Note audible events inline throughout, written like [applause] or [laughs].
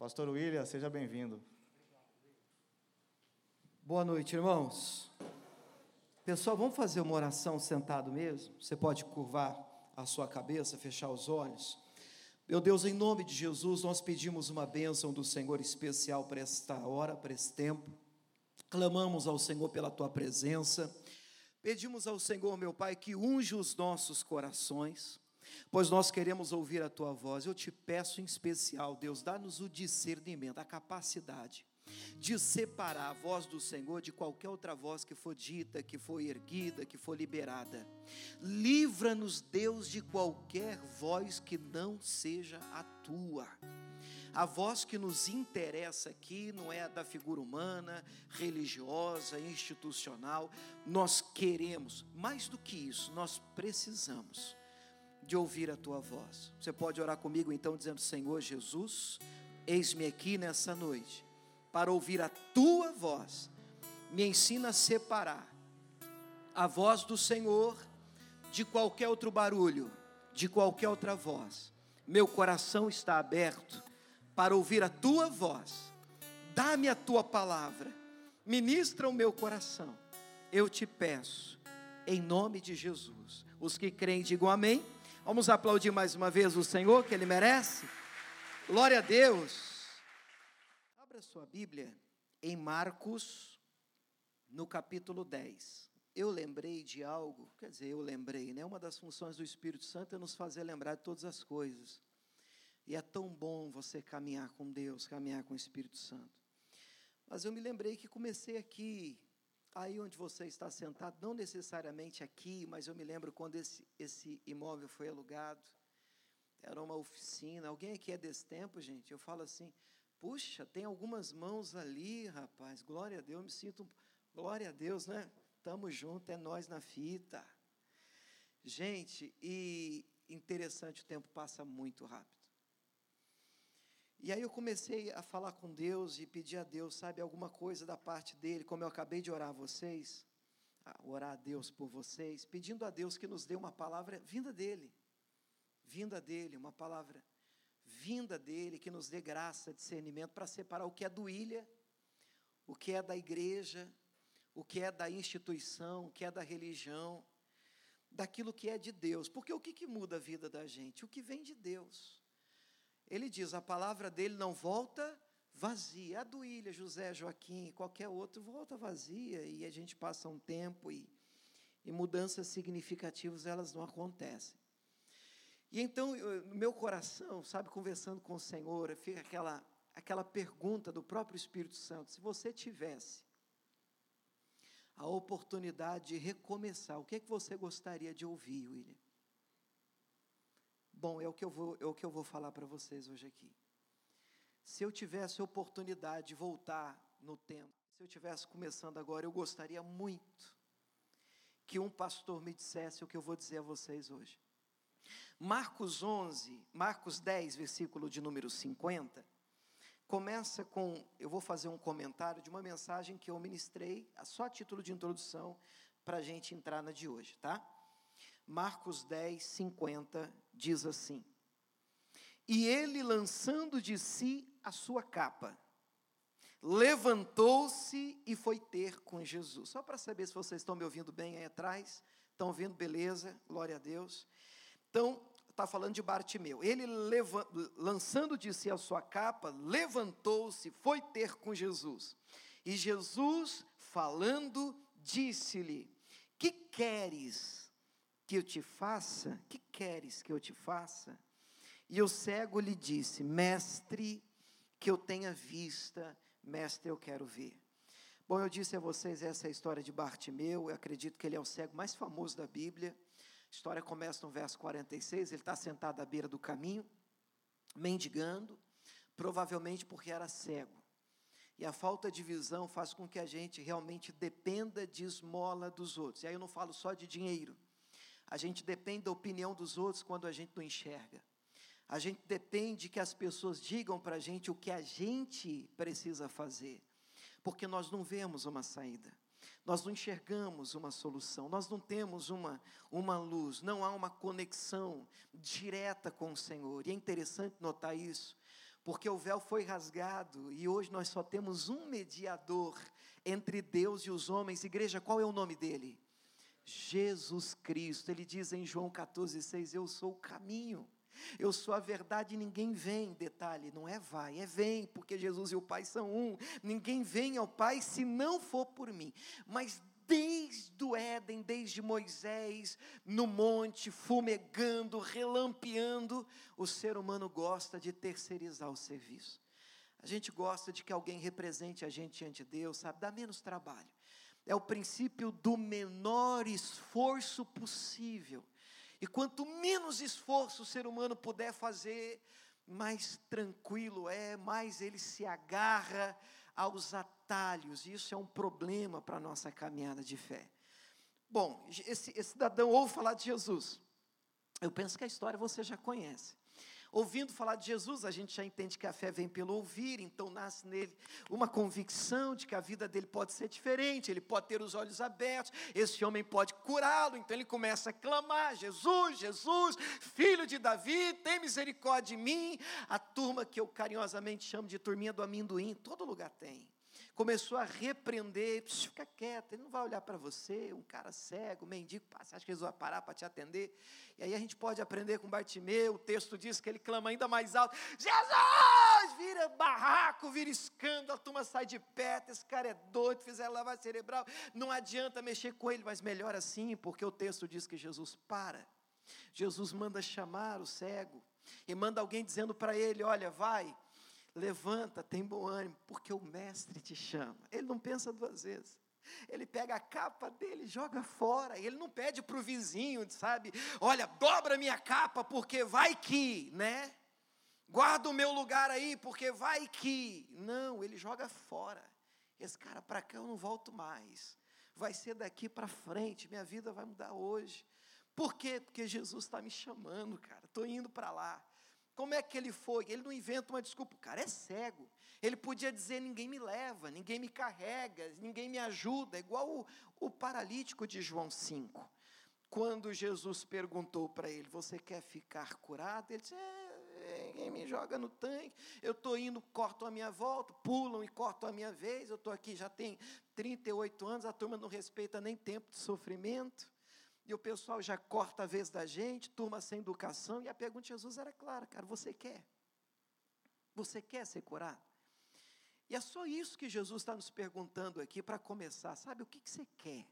Pastor William, seja bem-vindo. Boa noite, irmãos. Pessoal, vamos fazer uma oração sentado mesmo? Você pode curvar a sua cabeça, fechar os olhos. Meu Deus, em nome de Jesus, nós pedimos uma bênção do Senhor especial para esta hora, para esse tempo. Clamamos ao Senhor pela tua presença. Pedimos ao Senhor, meu Pai, que unja os nossos corações, pois nós queremos ouvir a tua voz. Eu te peço em especial, Deus, dá-nos o discernimento, a capacidade de separar a voz do Senhor de qualquer outra voz que for dita, que for erguida, que for liberada. Livra-nos, Deus, de qualquer voz que não seja a tua. A voz que nos interessa aqui não é a da figura humana, religiosa, institucional. Nós queremos, mais do que isso, nós precisamos de ouvir a tua voz. Você pode orar comigo então, dizendo: Senhor Jesus, eis-me aqui nessa noite para ouvir a tua voz. Me ensina a separar a voz do Senhor de qualquer outro barulho, de qualquer outra voz. Meu coração está aberto para ouvir a tua voz. Dá-me a tua palavra, ministra o meu coração. Eu te peço, em nome de Jesus. Os que creem, digam amém. Vamos aplaudir mais uma vez o Senhor, que Ele merece. Glória a Deus. Abra sua Bíblia em Marcos, no capítulo 10. Eu lembrei de algo, quer dizer, eu lembrei, né? Uma das funções do Espírito Santo é nos fazer lembrar de todas as coisas. E é tão bom você caminhar com Deus, caminhar com o Espírito Santo. Mas eu me lembrei que comecei aqui, aí onde você está sentado, não necessariamente aqui, mas eu me lembro quando esse, esse imóvel foi alugado. Era uma oficina. Alguém aqui é desse tempo, gente? Eu falo assim: puxa, tem algumas mãos ali, rapaz. Glória a Deus, eu me sinto. Glória a Deus, né? Tamo junto, é nós na fita. Gente, e interessante, o tempo passa muito rápido. E aí eu comecei a falar com Deus e pedir a Deus, sabe, alguma coisa da parte dele, como eu acabei de orar a vocês, a orar a Deus por vocês, pedindo a Deus que nos dê uma palavra vinda dele, vinda dele, uma palavra vinda dele, que nos dê graça, discernimento para separar o que é do ilha, o que é da igreja, o que é da instituição, o que é da religião, daquilo que é de Deus. Porque o que, que muda a vida da gente? O que vem de Deus. Ele diz: a palavra dele não volta vazia. A do José, Joaquim, qualquer outro, volta vazia e a gente passa um tempo e, e mudanças significativas elas não acontecem. E então, no meu coração, sabe, conversando com o Senhor, fica aquela, aquela pergunta do próprio Espírito Santo: se você tivesse a oportunidade de recomeçar, o que é que você gostaria de ouvir, William? Bom, é o que eu vou, é o que eu vou falar para vocês hoje aqui. Se eu tivesse oportunidade de voltar no tempo, se eu tivesse começando agora, eu gostaria muito que um pastor me dissesse o que eu vou dizer a vocês hoje. Marcos 11, Marcos 10, versículo de número 50, começa com, eu vou fazer um comentário de uma mensagem que eu ministrei, só a título de introdução, para a gente entrar na de hoje, tá? Marcos 10, 50 diz assim: E ele, lançando de si a sua capa, levantou-se e foi ter com Jesus. Só para saber se vocês estão me ouvindo bem aí atrás. Estão ouvindo? Beleza, glória a Deus. Então, está falando de Bartimeu. Ele, lançando de si a sua capa, levantou-se, foi ter com Jesus. E Jesus, falando, disse-lhe: Que queres? Que eu te faça? Que queres que eu te faça? E o cego lhe disse: Mestre, que eu tenha vista, mestre, eu quero ver. Bom, eu disse a vocês essa é a história de Bartimeu, eu acredito que ele é o cego mais famoso da Bíblia. A história começa no verso 46, ele está sentado à beira do caminho, mendigando, provavelmente porque era cego. E a falta de visão faz com que a gente realmente dependa de esmola dos outros. E aí eu não falo só de dinheiro. A gente depende da opinião dos outros quando a gente não enxerga. A gente depende que as pessoas digam para a gente o que a gente precisa fazer, porque nós não vemos uma saída, nós não enxergamos uma solução, nós não temos uma, uma luz, não há uma conexão direta com o Senhor. E é interessante notar isso, porque o véu foi rasgado e hoje nós só temos um mediador entre Deus e os homens. Igreja, qual é o nome dele? Jesus Cristo. Ele diz em João 14,6: Eu sou o caminho. Eu sou a verdade ninguém vem. Detalhe, não é vai, é vem, porque Jesus e o Pai são um. Ninguém vem ao Pai se não for por mim. Mas desde o Éden, desde Moisés, no monte, fumegando, relampeando, o ser humano gosta de terceirizar o serviço. A gente gosta de que alguém represente a gente diante de Deus, sabe? Dá menos trabalho. É o princípio do menor esforço possível. E quanto menos esforço o ser humano puder fazer, mais tranquilo é, mais ele se agarra aos atalhos, e isso é um problema para a nossa caminhada de fé. Bom, esse, esse cidadão ouve falar de Jesus. Eu penso que a história você já conhece. Ouvindo falar de Jesus, a gente já entende que a fé vem pelo ouvir, então nasce nele uma convicção de que a vida dele pode ser diferente, ele pode ter os olhos abertos, esse homem pode curá-lo, então ele começa a clamar: Jesus, Jesus, filho de Davi, tem misericórdia de mim. A turma que eu carinhosamente chamo de turminha do amendoim, todo lugar tem começou a repreender, fica quieto, ele não vai olhar para você, um cara cego, mendigo, você acha que Jesus vai parar para te atender? E aí a gente pode aprender com Bartimeu, o texto diz que ele clama ainda mais alto, Jesus! Vira barraco, vira escândalo, a turma sai de perto, esse cara é doido, fizeram lavar cerebral, não adianta mexer com ele, mas melhor assim, porque o texto diz que Jesus para, Jesus manda chamar o cego, e manda alguém dizendo para ele, olha, vai, levanta, tem bom ânimo, porque o mestre te chama. Ele não pensa duas vezes. Ele pega a capa dele, joga fora. Ele não pede para o vizinho, sabe? Olha, dobra minha capa, porque vai que, né? Guarda o meu lugar aí, porque vai que. Não, ele joga fora. Esse cara, para cá eu não volto mais. Vai ser daqui para frente, minha vida vai mudar hoje. Por quê? Porque Jesus está me chamando, cara. Estou indo para lá. Como é que ele foi? Ele não inventa uma desculpa, o cara é cego. Ele podia dizer: ninguém me leva, ninguém me carrega, ninguém me ajuda, é igual o, o paralítico de João 5. Quando Jesus perguntou para ele: Você quer ficar curado? Ele disse: é, Ninguém me joga no tanque. Eu estou indo, corto a minha volta, pulam e cortam a minha vez. Eu estou aqui já tem 38 anos, a turma não respeita nem tempo de sofrimento e o pessoal já corta a vez da gente, turma sem educação, e a pergunta de Jesus era clara, cara, você quer? Você quer ser curado? E é só isso que Jesus está nos perguntando aqui para começar, sabe? O que, que você quer?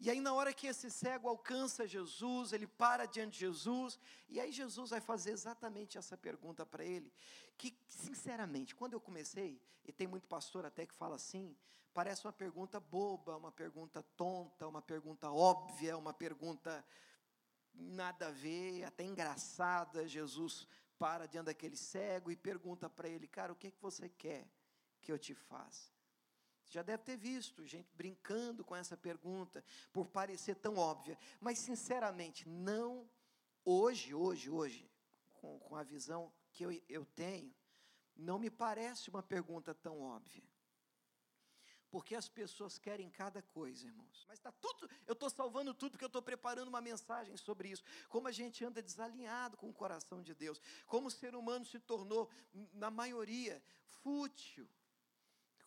E aí, na hora que esse cego alcança Jesus, ele para diante de Jesus, e aí Jesus vai fazer exatamente essa pergunta para ele, que, sinceramente, quando eu comecei, e tem muito pastor até que fala assim, Parece uma pergunta boba, uma pergunta tonta, uma pergunta óbvia, uma pergunta nada a ver, até engraçada. Jesus para diante daquele cego e pergunta para ele: Cara, o que, é que você quer que eu te faça? Já deve ter visto gente brincando com essa pergunta, por parecer tão óbvia. Mas, sinceramente, não, hoje, hoje, hoje, com, com a visão que eu, eu tenho, não me parece uma pergunta tão óbvia. Porque as pessoas querem cada coisa, irmãos. Mas está tudo, eu estou salvando tudo porque eu estou preparando uma mensagem sobre isso. Como a gente anda desalinhado com o coração de Deus. Como o ser humano se tornou, na maioria, fútil.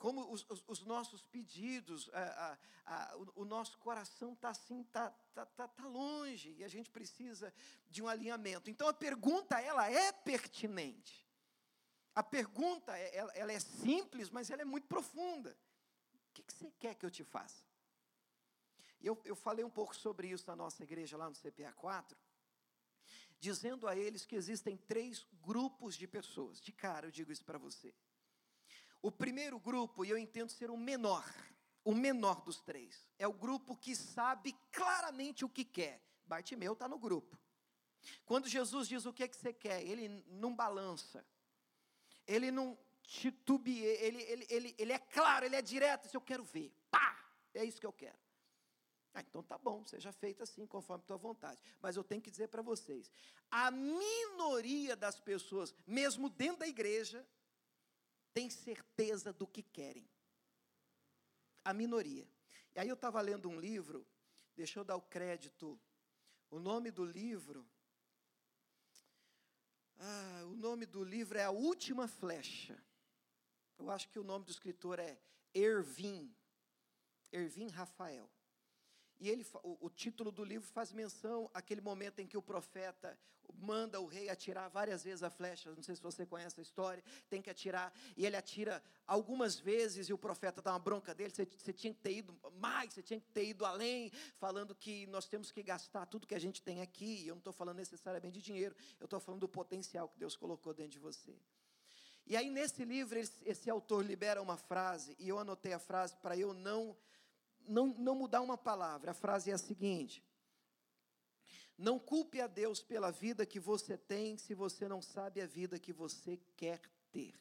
Como os, os, os nossos pedidos, a, a, a, o, o, nosso coração está assim, está tá, tá, tá longe. E a gente precisa de um alinhamento. Então a pergunta, ela é pertinente. A pergunta, é, ela, ela é simples, mas ela é muito profunda. O que, que você quer que eu te faça? Eu, eu falei um pouco sobre isso na nossa igreja lá no CPA 4, dizendo a eles que existem três grupos de pessoas. De cara, eu digo isso para você. O primeiro grupo, e eu entendo ser o menor, o menor dos três, é o grupo que sabe claramente o que quer. Bartimeu está no grupo. Quando Jesus diz o que, é que você quer, ele não balança, ele não titubear, ele, ele, ele, ele é claro, ele é direto, se eu quero ver, pá, é isso que eu quero. Ah, então tá bom, seja feito assim, conforme a tua vontade. Mas eu tenho que dizer para vocês: a minoria das pessoas, mesmo dentro da igreja, tem certeza do que querem. A minoria. E aí eu estava lendo um livro, deixa eu dar o crédito. O nome do livro Ah, o nome do livro é A Última Flecha. Eu acho que o nome do escritor é Ervin, Ervin Rafael. E ele, o, o, título do livro faz menção àquele momento em que o profeta manda o rei atirar várias vezes a flecha. Não sei se você conhece a história. Tem que atirar. E ele atira algumas vezes e o profeta dá uma bronca dele. Você, tinha que ter ido mais, você tinha que ter ido além, falando que nós temos que gastar tudo que a gente tem aqui. E eu não estou falando necessariamente de dinheiro, eu estou falando do potencial que Deus colocou dentro de você. E aí, nesse livro, esse, esse autor libera uma frase, e eu anotei a frase para eu não não, não mudar uma palavra. A frase é a seguinte: Não culpe a Deus pela vida que você tem se você não sabe a vida que você quer ter.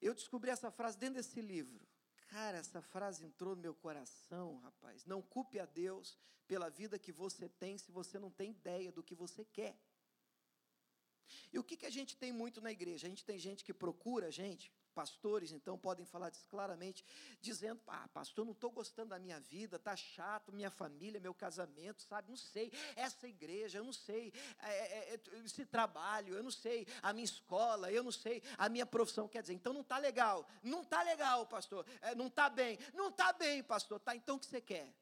Eu descobri essa frase dentro desse livro. Cara, essa frase entrou no meu coração, rapaz. Não culpe a Deus pela vida que você tem se você não tem ideia do que você quer. E o que, que a gente tem muito na igreja? A gente tem gente que procura a gente, pastores, então, podem falar claramente, dizendo: ah, pastor, não estou gostando da minha vida, está chato, minha família, meu casamento, sabe? Não sei, essa igreja, eu não sei, é, é, é, esse trabalho, eu não sei, a minha escola, eu não sei, a minha profissão. Quer dizer, então não está legal, não está legal, pastor, é, não está bem, não está bem, pastor, tá, então o que você quer?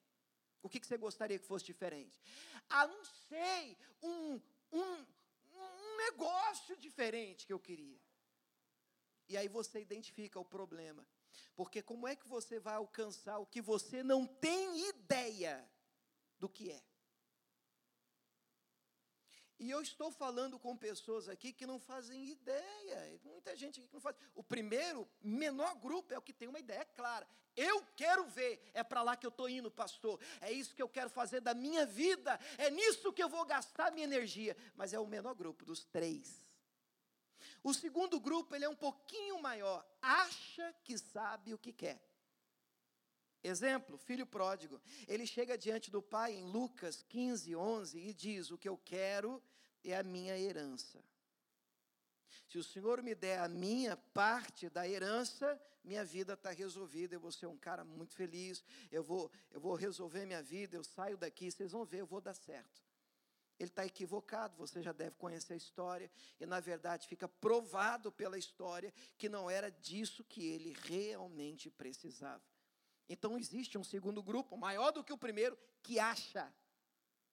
O que, que você gostaria que fosse diferente? Ah, não sei, um, um, um negócio diferente que eu queria. E aí você identifica o problema. Porque como é que você vai alcançar o que você não tem ideia do que é? E eu estou falando com pessoas aqui que não fazem ideia. Muita gente aqui que não faz. O primeiro, menor grupo, é o que tem uma ideia clara. Eu quero ver, é para lá que eu estou indo, pastor. É isso que eu quero fazer da minha vida. É nisso que eu vou gastar minha energia. Mas é o menor grupo dos três. O segundo grupo, ele é um pouquinho maior, acha que sabe o que quer. Exemplo, filho pródigo. Ele chega diante do pai em Lucas 15, 11 e diz: O que eu quero é a minha herança. Se o Senhor me der a minha parte da herança, minha vida está resolvida. Eu vou ser um cara muito feliz. Eu vou, eu vou resolver minha vida. Eu saio daqui, vocês vão ver, eu vou dar certo ele está equivocado, você já deve conhecer a história, e na verdade fica provado pela história que não era disso que ele realmente precisava. Então existe um segundo grupo, maior do que o primeiro, que acha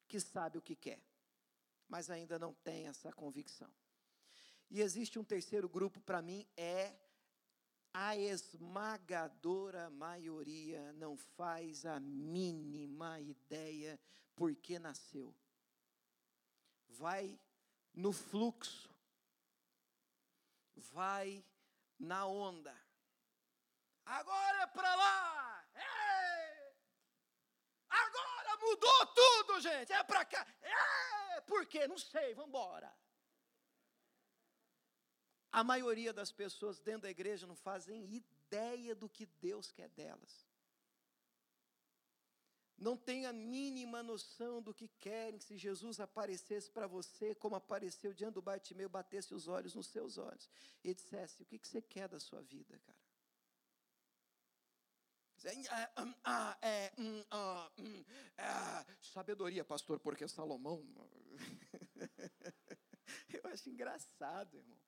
que sabe o que quer, mas ainda não tem essa convicção. E existe um terceiro grupo, para mim, é a esmagadora maioria não faz a mínima ideia por que nasceu vai no fluxo, vai na onda. Agora é para lá! Agora mudou tudo, gente! É para cá! Por quê? Não sei, vamos embora. A maioria das pessoas dentro da igreja não fazem ideia do que Deus quer delas não tem a mínima noção do que querem. Se Jesus aparecesse para você, como apareceu diante do Bartimeu, batesse os olhos nos seus olhos e dissesse: O que, que você quer da sua vida, cara? É, hum, ah, é, hum, ah, hum, é, sabedoria, pastor, porque Salomão. [laughs] Eu acho engraçado, irmão.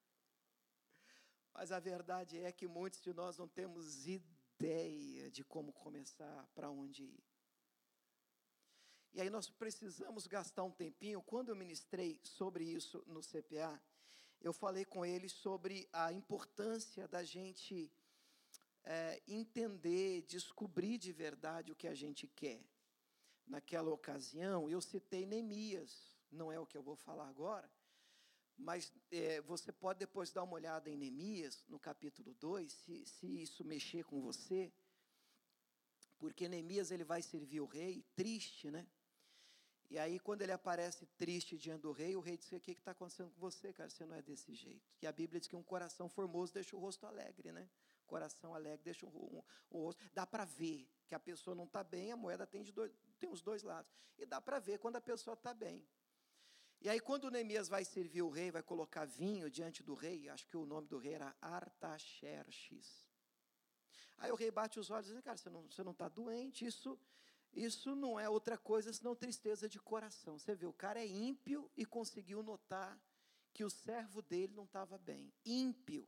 Mas a verdade é que muitos de nós não temos ideia de como começar, para onde ir. E aí nós precisamos gastar um tempinho. Quando eu ministrei sobre isso no CPA, eu falei com eles sobre a importância da gente é, entender, descobrir de verdade o que a gente quer. Naquela ocasião, eu citei Neemias, não é o que eu vou falar agora, mas é, você pode depois dar uma olhada em Neemias, no capítulo 2, se, se isso mexer com você, porque Neemias ele vai servir o rei, triste, né? E aí, quando ele aparece triste diante do rei, o rei diz: O que está acontecendo com você, cara? Você não é desse jeito. E a Bíblia diz que um coração formoso deixa o rosto alegre, né? Coração alegre deixa o, rosto. Dá para ver que a pessoa não está bem, a moeda tem, de dois, tem os dois lados. E dá para ver quando a pessoa está bem. E aí, quando Neemias vai servir o rei, vai colocar vinho diante do rei, acho que o nome do rei era Artaxerxes. Aí o rei bate os olhos e diz: Cara, você não está tá doente, isso Isso não é outra coisa senão tristeza de coração. Você vê, o cara é ímpio e conseguiu notar que o servo dele não estava bem. Ímpio.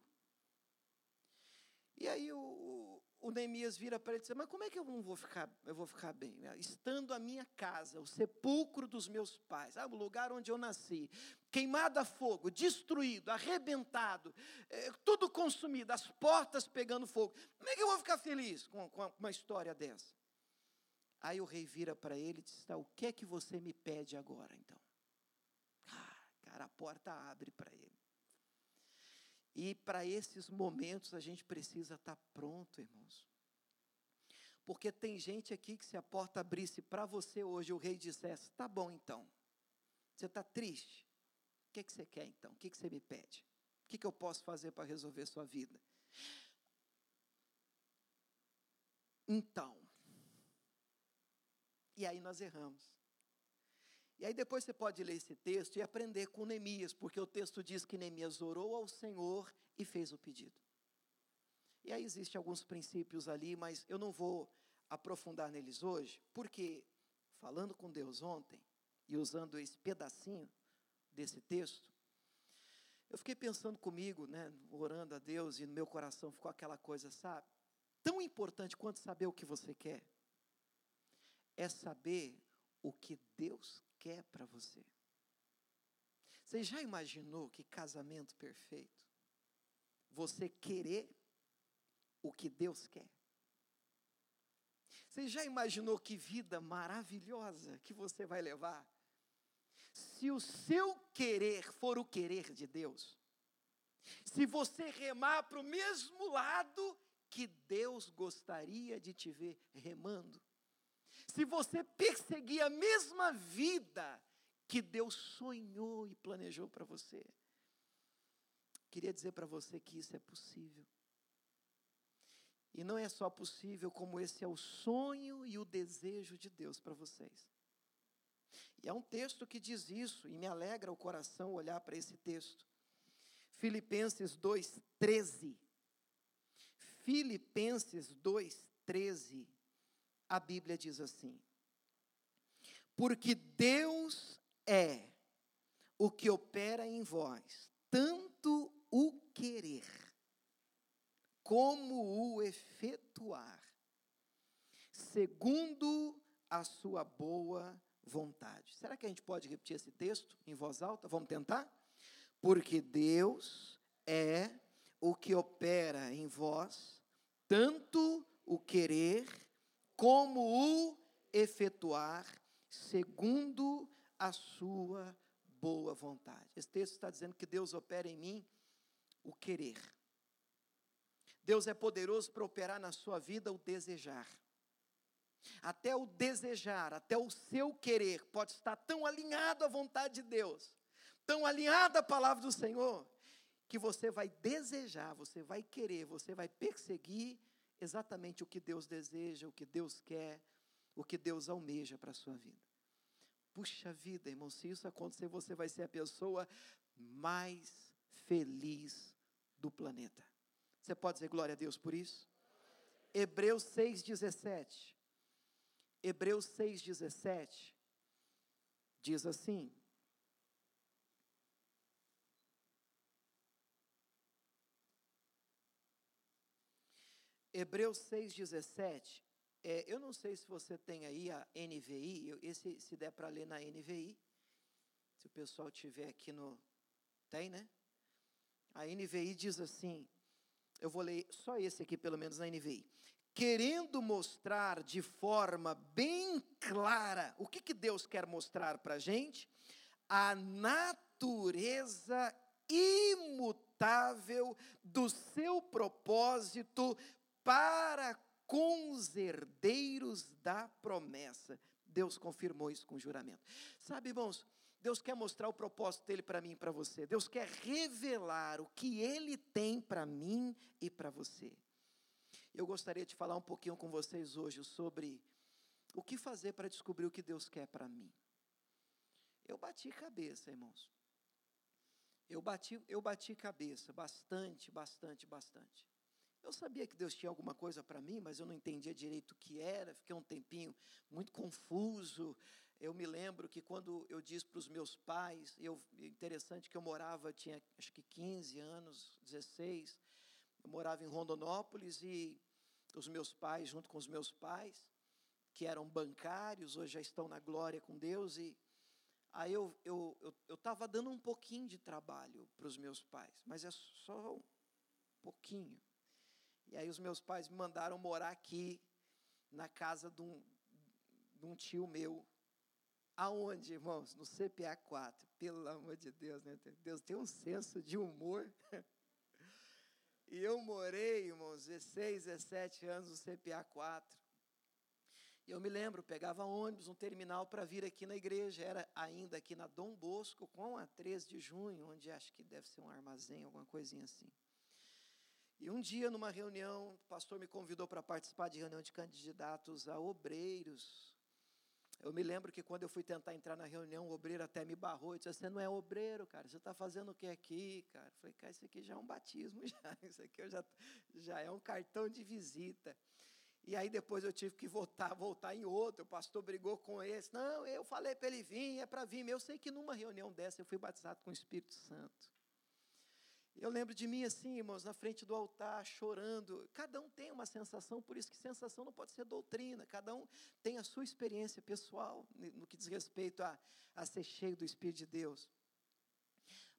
E aí o, o Neemias vira para ele e diz: Mas como é que eu não vou ficar, eu vou ficar bem? Estando a minha casa, o sepulcro dos meus pais, o lugar onde eu nasci, queimado a fogo, destruído, arrebentado, é, tudo consumido, as portas pegando fogo. Como é que eu vou ficar feliz com, com uma história dessa? Aí o rei vira para ele e diz: tá, O que é que você me pede agora, então? Ah, cara, a porta abre para ele. E para esses momentos a gente precisa estar tá pronto, irmãos. Porque tem gente aqui que se a porta abrisse para você hoje, o rei dissesse: Tá bom então, você está triste. O que, é que você quer então? O que, é que você me pede? O que, é que eu posso fazer para resolver sua vida? Então. E aí nós erramos. E aí depois você pode ler esse texto e aprender com Neemias, porque o texto diz que Neemias orou ao Senhor e fez o pedido. E aí existem alguns princípios ali, mas eu não vou aprofundar neles hoje, porque falando com Deus ontem e usando esse pedacinho desse texto, eu fiquei pensando comigo, né, orando a Deus e no meu coração ficou aquela coisa, sabe? Tão importante quanto saber o que você quer é saber o que Deus quer para você. Você já imaginou que casamento perfeito? Você querer o que Deus quer? Você já imaginou que vida maravilhosa que você vai levar? Se o seu querer for o querer de Deus, se você remar para o mesmo lado que Deus gostaria de te ver remando, se você perseguir a mesma vida que Deus sonhou e planejou para você, queria dizer para você que isso é possível. E não é só possível, como esse é o sonho e o desejo de Deus para vocês. E é um texto que diz isso, e me alegra o coração olhar para esse texto. Filipenses 2,13. Filipenses 2,13 a Bíblia diz assim: Porque Deus é o que opera em vós, tanto o querer como o efetuar, segundo a sua boa vontade. Será que a gente pode repetir esse texto em voz alta? Vamos tentar? Porque Deus é o que opera em vós, tanto o querer como o efetuar segundo a sua boa vontade. Esse texto está dizendo que Deus opera em mim o querer. Deus é poderoso para operar na sua vida o desejar. Até o desejar, até o seu querer pode estar tão alinhado à vontade de Deus, tão alinhado à palavra do Senhor, que você vai desejar, você vai querer, você vai perseguir exatamente o que Deus deseja, o que Deus quer, o que Deus almeja para a sua vida. Puxa vida, irmão, se isso acontecer, você vai ser a pessoa mais feliz do planeta. Você pode dizer glória a Deus por isso? Hebreus 6,17. Hebreus 6,17 diz assim: Hebreus 6,17. É, eu não sei se você tem aí a NVI, esse, se der para ler na NVI, se o pessoal tiver aqui no. Tem, né? A NVI diz assim: eu vou ler só esse aqui, pelo menos na NVI. Querendo mostrar de forma bem clara, o que, que Deus quer mostrar para a gente? A natureza imutável do seu propósito para com os herdeiros da promessa. Deus confirmou isso com juramento. Sabe, irmãos, Deus quer mostrar o propósito dele para mim e para você. Deus quer revelar o que ele tem para mim e para você. Eu gostaria de falar um pouquinho com vocês hoje sobre o que fazer para descobrir o que Deus quer para mim. Eu bati cabeça, irmãos. Eu bati, eu bati cabeça bastante, bastante, bastante. Eu sabia que Deus tinha alguma coisa para mim, mas eu não entendia direito o que era, fiquei um tempinho muito confuso. Eu me lembro que quando eu disse para os meus pais, eu, interessante que eu morava, tinha acho que 15 anos, 16, eu morava em Rondonópolis e os meus pais, junto com os meus pais, que eram bancários, hoje já estão na glória com Deus, e aí eu estava eu, eu, eu dando um pouquinho de trabalho para os meus pais, mas é só um pouquinho. E aí os meus pais me mandaram morar aqui, na casa de um, de um tio meu. Aonde, irmãos? No CPA 4. Pelo amor de Deus, né? Deus tem um senso de humor. [laughs] e eu morei, irmãos, 16, 17 anos no CPA 4. E eu me lembro, pegava ônibus, um terminal para vir aqui na igreja. Era ainda aqui na Dom Bosco, com a 13 de junho, onde acho que deve ser um armazém, alguma coisinha assim. E um dia, numa reunião, o pastor me convidou para participar de reunião de candidatos a obreiros. Eu me lembro que quando eu fui tentar entrar na reunião, o obreiro até me barrou e disse: Você não é obreiro, cara, você está fazendo o que aqui, cara? Eu falei: Cara, isso aqui já é um batismo, [laughs] já. Isso aqui já, já é um cartão de visita. E aí depois eu tive que voltar, voltar em outro. O pastor brigou com esse. Não, eu falei para ele vir, é para vir. Eu sei que numa reunião dessa eu fui batizado com o Espírito Santo. Eu lembro de mim assim, irmãos, na frente do altar, chorando. Cada um tem uma sensação, por isso que sensação não pode ser doutrina. Cada um tem a sua experiência pessoal no que diz respeito a, a ser cheio do Espírito de Deus.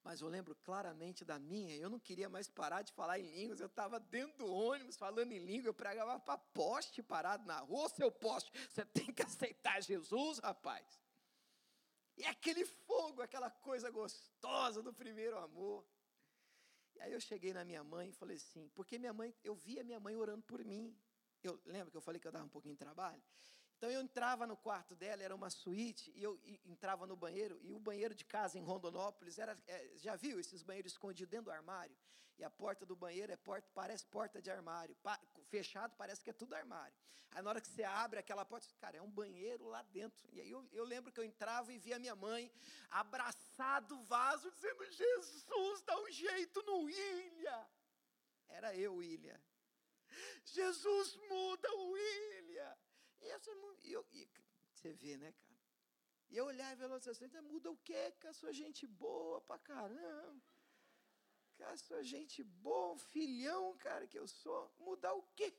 Mas eu lembro claramente da minha, eu não queria mais parar de falar em línguas, eu estava dentro do ônibus falando em língua, eu pregava para poste parado na rua, seu poste, você tem que aceitar Jesus, rapaz. E aquele fogo, aquela coisa gostosa do primeiro amor. Aí eu cheguei na minha mãe e falei assim, porque minha mãe, eu via minha mãe orando por mim. Eu lembro que eu falei que eu dava um pouquinho de trabalho. Então eu entrava no quarto dela, era uma suíte, e eu entrava no banheiro, e o banheiro de casa em Rondonópolis era, é, já viu esses banheiros escondidos dentro do armário? E a porta do banheiro é porta, parece porta de armário, pa, fechado parece que é tudo armário. Aí na hora que você abre aquela porta, cara, é um banheiro lá dentro. E aí eu, eu lembro que eu entrava e via minha mãe abraçado o vaso, dizendo: Jesus, dá um jeito no William. Era eu, William. Jesus muda o William. E, eu, e você vê, né, cara? E eu olhava e falava assim, muda o quê? Que a sua gente boa pra caramba. Que a sua gente boa, um filhão, cara, que eu sou. Mudar o quê?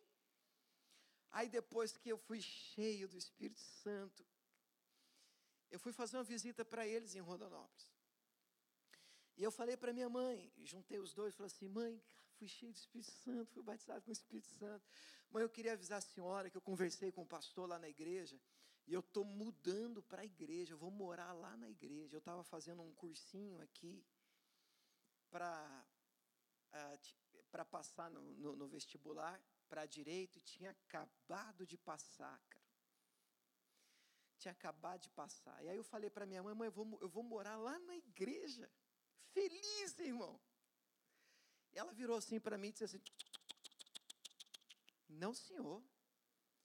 Aí depois que eu fui cheio do Espírito Santo, eu fui fazer uma visita para eles em Rondonópolis. E eu falei para minha mãe, juntei os dois, falei assim, mãe, fui cheio do Espírito Santo, fui batizado com o Espírito Santo. Mas eu queria avisar a senhora que eu conversei com o pastor lá na igreja, e eu estou mudando para a igreja, eu vou morar lá na igreja. Eu estava fazendo um cursinho aqui para uh, para passar no, no, no vestibular para direito e tinha acabado de passar, cara. Tinha acabado de passar. E aí eu falei para minha mãe, mãe, eu vou, eu vou morar lá na igreja. Feliz, irmão. E ela virou assim para mim e disse assim: Não, senhor.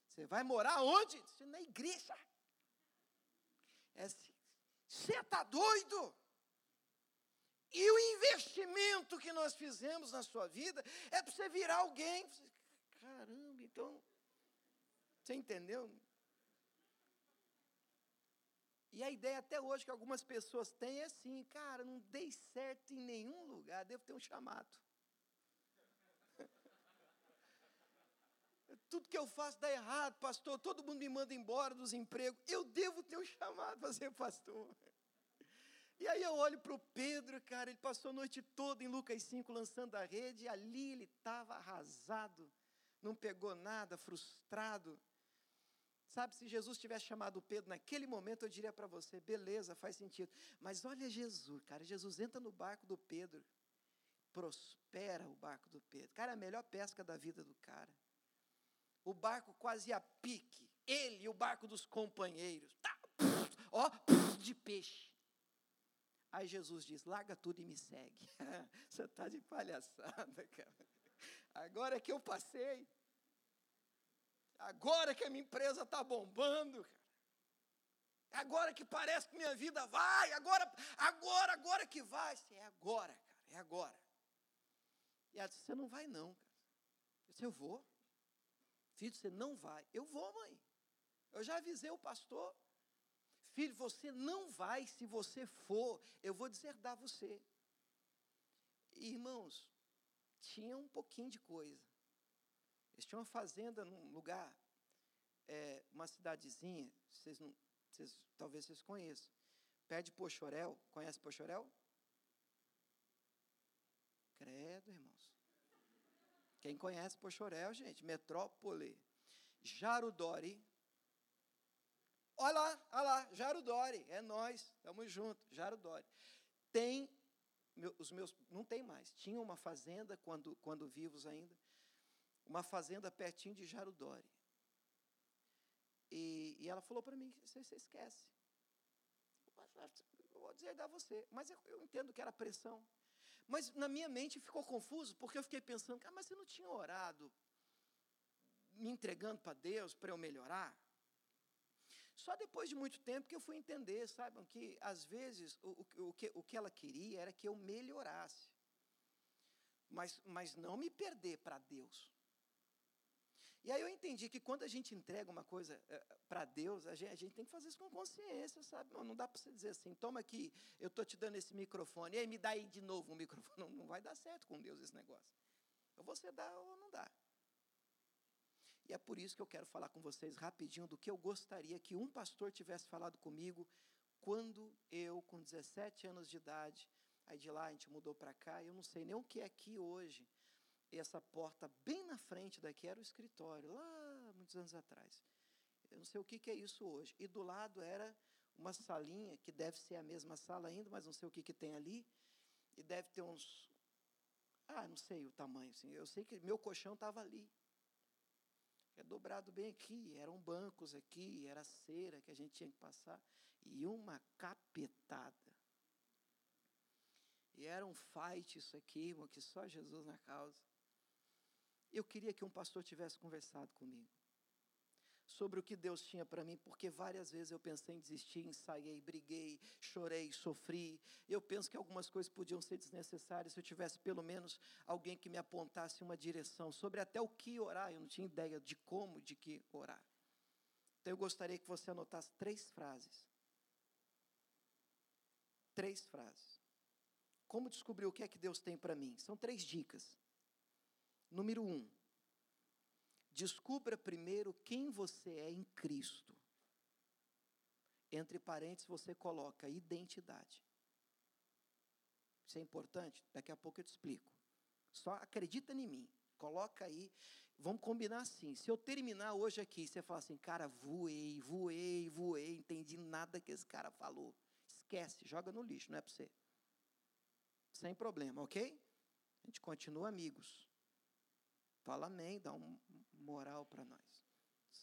Você vai morar onde? Disse, Na igreja. É assim, você está doido? E o investimento que nós fizemos na sua vida é para você virar alguém. Caramba, então. Você entendeu? E a ideia até hoje que algumas pessoas têm é assim, cara, não dei certo em nenhum lugar, devo ter um chamado. [laughs] Tudo que eu faço dá errado, pastor. Todo mundo me manda embora dos empregos. Eu devo ter um chamado para ser pastor. E aí eu olho para o Pedro, cara, ele passou a noite toda em Lucas 5 lançando a rede, e ali ele estava arrasado, não pegou nada, frustrado. Sabe, se Jesus tivesse chamado Pedro naquele momento, eu diria para você, beleza, faz sentido. Mas olha Jesus, cara, Jesus entra no barco do Pedro, prospera o barco do Pedro. Cara, é a melhor pesca da vida do cara o barco quase a pique, ele e o barco dos companheiros, tá, ó, de peixe. Aí Jesus diz: larga tudo e me segue. [laughs] Você está de palhaçada, cara. Agora que eu passei, agora que a minha empresa está bombando, cara. Agora que parece que minha vida vai, agora, agora, agora que vai. É agora, cara, é agora. E ela disse: Você não vai, não, cara. Eu disse, eu vou. Filho, você não vai. Eu vou, mãe. Eu já avisei o pastor. Filho, você não vai, se você for, eu vou deserdar você. E, irmãos, tinha um pouquinho de coisa. Eles tinham uma fazenda num lugar, é, uma cidadezinha, vocês não, vocês, talvez vocês conheçam, perto de Pochorel. Conhece Pochorel? Credo, irmãos. Quem conhece Pochorel, gente, metrópole. Jarudori. Olha lá, olha lá, Jarudori, é nós, estamos juntos, Jarudori. Tem, meu, os meus, não tem mais, tinha uma fazenda, quando, quando vivos ainda, uma fazenda pertinho de Jarudori. E, e ela falou para mim, você, você esquece. Eu vou dizer a você, mas eu, eu entendo que era pressão. Mas na minha mente ficou confuso, porque eu fiquei pensando, ah, mas você não tinha orado me entregando para Deus para eu melhorar? Só depois de muito tempo que eu fui entender, saibam, que às vezes o, o, o, que, o que ela queria era que eu melhorasse, mas, mas não me perder para Deus. E aí eu entendi que quando a gente entrega uma coisa eh, para Deus, a gente, a gente, tem que fazer isso com consciência, sabe? Não, não dá para você dizer assim, toma aqui, eu estou te dando esse microfone, e aí me dá aí de novo um microfone. [laughs] Não, não vai dar certo com Deus esse negócio. Ou você dá ou não dá. E é por isso que eu quero falar com vocês rapidinho do que eu gostaria que um pastor tivesse falado comigo quando eu, com 17 anos de idade, aí de lá a gente mudou para cá, eu não sei nem o que é aqui hoje, essa porta bem na frente daqui era o escritório, lá muitos anos atrás. Eu não sei o que, que é isso hoje. E do lado era uma salinha, que deve ser a mesma sala ainda, mas não sei o que, que tem ali. E deve ter uns. Ah, não sei o tamanho. Assim. Eu sei que meu colchão estava ali. É dobrado bem aqui. Eram bancos aqui, era cera que a gente tinha que passar. E uma capetada. E era um fight isso aqui, irmão, que só Jesus na causa. Eu queria que um pastor tivesse conversado comigo sobre o que Deus tinha para mim, porque várias vezes eu pensei em desistir, ensaiei, briguei, chorei, sofri. Eu penso que algumas coisas podiam ser desnecessárias se eu tivesse pelo menos alguém que me apontasse uma direção sobre até o que orar. Eu não tinha ideia de como, de que orar. Então eu gostaria que você anotasse três frases. Três frases. Como descobrir o que é que Deus tem para mim? São três dicas. Número um, descubra primeiro quem você é em Cristo. Entre parênteses, você coloca identidade. Isso é importante? Daqui a pouco eu te explico. Só acredita em mim. Coloca aí. Vamos combinar assim. Se eu terminar hoje aqui, você falar assim, cara, voei, voei, voei, entendi nada que esse cara falou. Esquece, joga no lixo, não é para você. Sem problema, ok? A gente continua amigos. Fala amém, dá um moral para nós.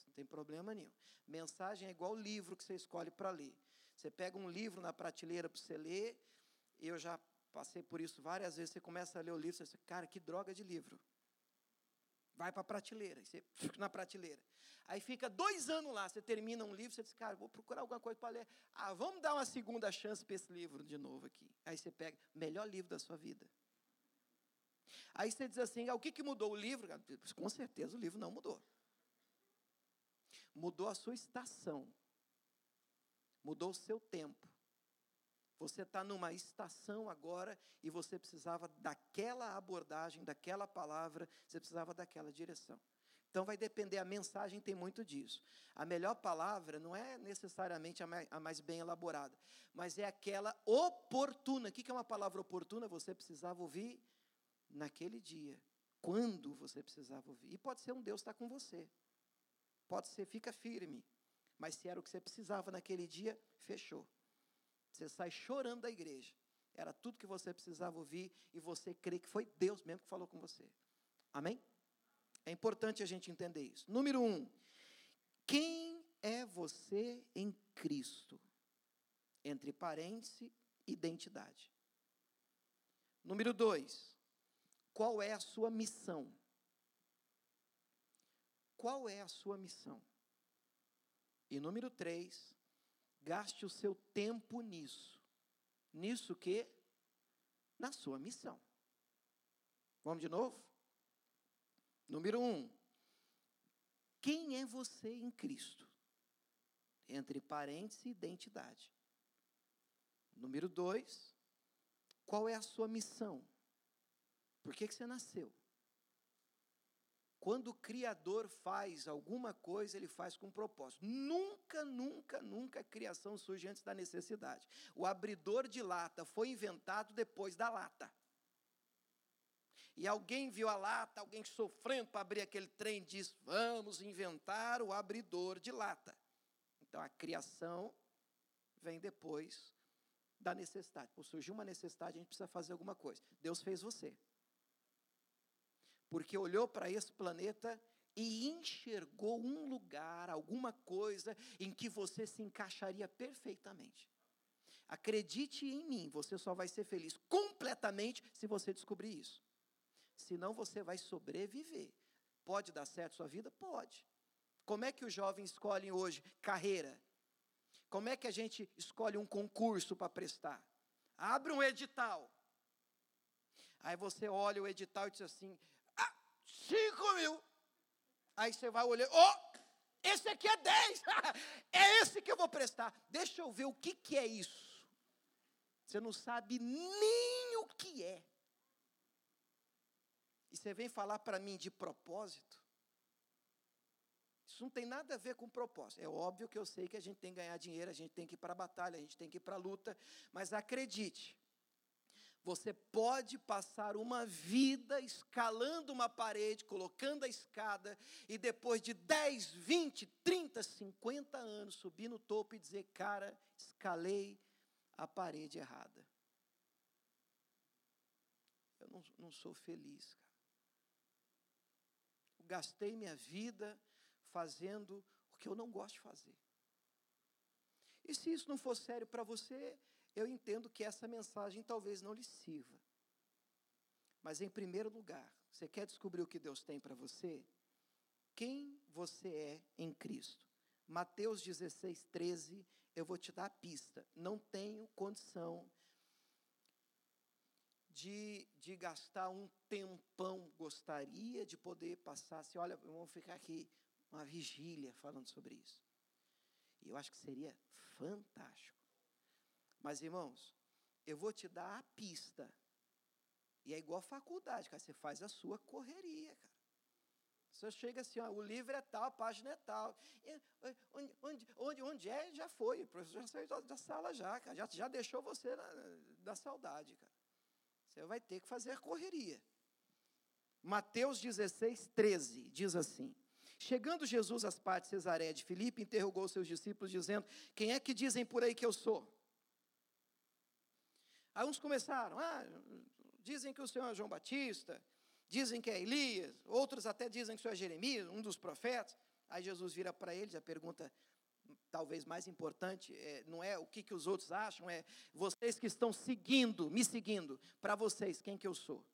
Não tem problema nenhum. Mensagem é igual livro que você escolhe para ler. Você pega um livro na prateleira para você ler, eu já passei por isso várias vezes. Você começa a ler o livro, você diz, cara, que droga de livro. Vai para a prateleira, e você fica na prateleira. Aí fica dois anos lá, você termina um livro, você diz, cara, vou procurar alguma coisa para ler. Ah, vamos dar uma segunda chance para esse livro de novo aqui. Aí você pega, melhor livro da sua vida. Aí você diz assim: ah, o que, que mudou o livro? Com certeza o livro não mudou. Mudou a sua estação. Mudou o seu tempo. Você está numa estação agora e você precisava daquela abordagem, daquela palavra, você precisava daquela direção. Então vai depender, a mensagem tem muito disso. A melhor palavra não é necessariamente a mais, bem elaborada, mas é aquela oportuna. O que é uma palavra oportuna? Você precisava ouvir naquele dia, quando você precisava ouvir. E pode ser um Deus está com você. Pode ser, fica firme. Mas se era o que você precisava naquele dia, fechou. Você sai chorando da igreja. Era tudo que você precisava ouvir e você crê que foi Deus mesmo que falou com você. Amém? É importante a gente entender isso. Número um, quem é você em Cristo? Entre parênteses, identidade. Número dois, qual é a sua missão? Qual é a sua missão? E número três, gaste o seu tempo nisso. Nisso que? Na sua missão. Vamos de novo? Número um, quem é você em Cristo? Entre parênteses identidade. Número dois, qual é a sua missão? Por que, que você nasceu? Quando o Criador faz alguma coisa, ele faz com propósito. Nunca, nunca, nunca a criação surge antes da necessidade. O abridor de lata foi inventado depois da lata. E alguém viu a lata, alguém sofrendo para abrir aquele trem, diz: Vamos inventar o abridor de lata. Então a criação vem depois da necessidade. Por surgir uma necessidade, a gente precisa fazer alguma coisa. Deus fez você porque olhou para esse planeta e enxergou um lugar, alguma coisa em que você se encaixaria perfeitamente. Acredite em mim, você só vai ser feliz completamente se você descobrir isso. Senão você vai sobreviver. Pode dar certo sua vida? Pode. Como é que os jovens escolhem hoje carreira? Como é que a gente escolhe um concurso para prestar? Abre um edital. Aí você olha o edital e diz assim: 5 mil. Aí você vai olhar, oh, esse aqui é 10. [laughs] é esse que eu vou prestar. Deixa eu ver o que, que é isso. Você não sabe nem o que é. E você vem falar para mim de propósito. Isso não tem nada a ver com propósito. É óbvio que eu sei que a gente tem que ganhar dinheiro, a gente tem que ir para a batalha, a gente tem que ir para a luta, mas acredite, você pode passar uma vida escalando uma parede, colocando a escada, e depois de 10, 20, 30, 50 anos subir no topo e dizer: Cara, escalei a parede errada. Eu não, não sou feliz, cara. Eu gastei minha vida fazendo o que eu não gosto de fazer. E se isso não for sério para você, eu entendo que essa mensagem talvez não lhe sirva. Mas, em primeiro lugar, você quer descobrir o que Deus tem para você? Quem você é em Cristo. Mateus 16, 13, eu vou te dar a pista. Não tenho condição de, de gastar um tempão. Gostaria de poder passar assim, olha, vamos ficar aqui uma vigília falando sobre isso. E eu acho que seria fantástico. Mas, irmãos, eu vou te dar a pista. E é igual a faculdade, cara. Você faz a sua correria, cara. Você chega assim, ó, o livro é tal, a página é tal. E, onde, onde, onde, onde é, já foi. O professor já saiu da sala já, cara. Já, já deixou você na, da saudade, cara. Você vai ter que fazer correria. Mateus 16, 13, diz assim. Chegando Jesus às partes de Cesareia de Filipe, interrogou seus discípulos, dizendo, quem é que dizem por aí que eu sou? Aí uns começaram, ah, dizem que o Senhor é João Batista, dizem que é Elias, outros até dizem que o Senhor é Jeremias, um dos profetas. Aí Jesus vira para eles, a pergunta talvez mais importante, é, não é o que, que os outros acham, é vocês que estão seguindo, me seguindo, para vocês, quem que eu sou?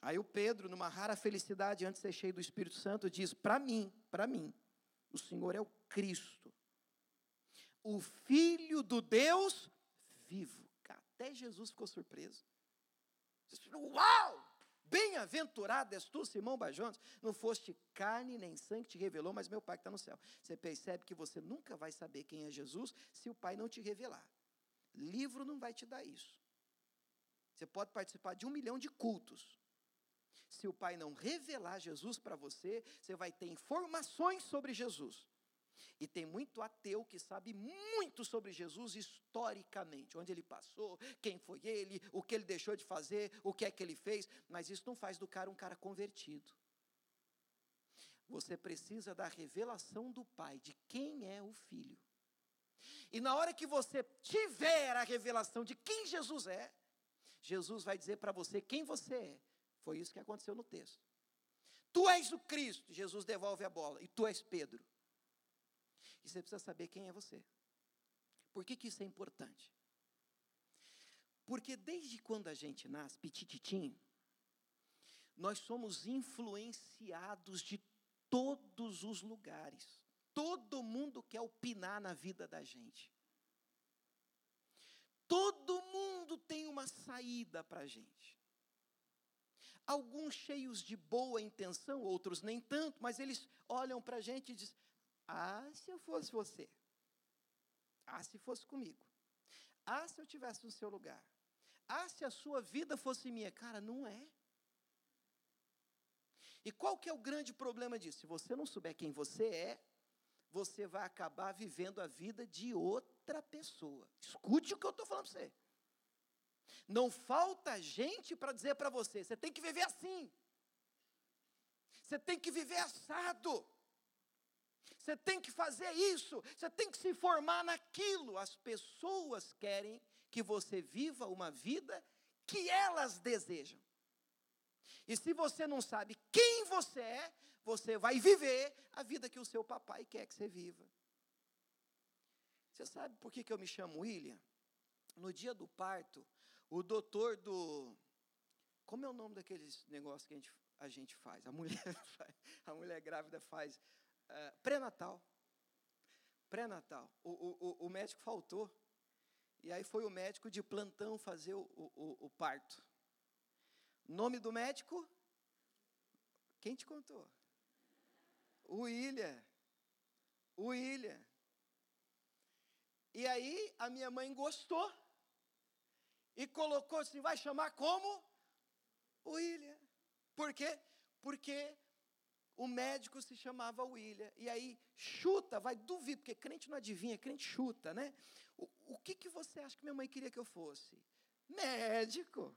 Aí o Pedro, numa rara felicidade, antes de ser cheio do Espírito Santo, diz: para mim, para mim, o Senhor é o Cristo, o Filho do Deus vivo. Até Jesus ficou surpreso. Uau! Bem-aventurado és tu, Simão Bajones. Não foste carne nem sangue que te revelou, mas meu Pai que está no céu. Você percebe que você nunca vai saber quem é Jesus se o Pai não te revelar. Livro não vai te dar isso. Você pode participar de um milhão de cultos. Se o Pai não revelar Jesus para você, você vai ter informações sobre Jesus. E tem muito ateu que sabe muito sobre Jesus historicamente, onde ele passou, quem foi ele, o que ele deixou de fazer, o que é que ele fez, mas isso não faz do cara um cara convertido. Você precisa da revelação do Pai, de quem é o Filho. E na hora que você tiver a revelação de quem Jesus é, Jesus vai dizer para você quem você é. Foi isso que aconteceu no texto. Tu és o Cristo, Jesus devolve a bola, e tu és Pedro. E você precisa saber quem é você. Por que, que isso é importante? Porque desde quando a gente nasce, pitititim, nós somos influenciados de todos os lugares. Todo mundo quer opinar na vida da gente. Todo mundo tem uma saída para a gente. Alguns cheios de boa intenção, outros nem tanto, mas eles olham para a gente e dizem: Ah, se eu fosse você. Ah, se fosse comigo. Ah, se eu tivesse no seu lugar. Ah, se a sua vida fosse minha. Cara, não é. E qual que é o grande problema disso? Se você não souber quem você é, você vai acabar vivendo a vida de outra pessoa. Escute o que eu estou falando para você. Não falta gente para dizer para você, você tem que viver assim. Você tem que viver assado. Você tem que fazer isso, você tem que se formar naquilo. As pessoas querem que você viva uma vida que elas desejam. E se você não sabe quem você é, você vai viver a vida que o seu papai quer que você viva. Você sabe por que, que eu me chamo William? No dia do parto, o doutor do. Como é o nome daqueles negócios que a gente, a gente faz? A mulher, [laughs] a mulher grávida faz uh, pré-natal. Pré-natal. O, o, o médico faltou. E aí foi o médico de plantão fazer o, o, o parto. Nome do médico? Quem te contou? O William. O William. E aí a minha mãe gostou e colocou assim: vai chamar como? William. Por quê? Porque o médico se chamava William. E aí, chuta, vai, duvido, porque crente não adivinha, crente chuta, né? O, o que, que você acha que minha mãe queria que eu fosse? Médico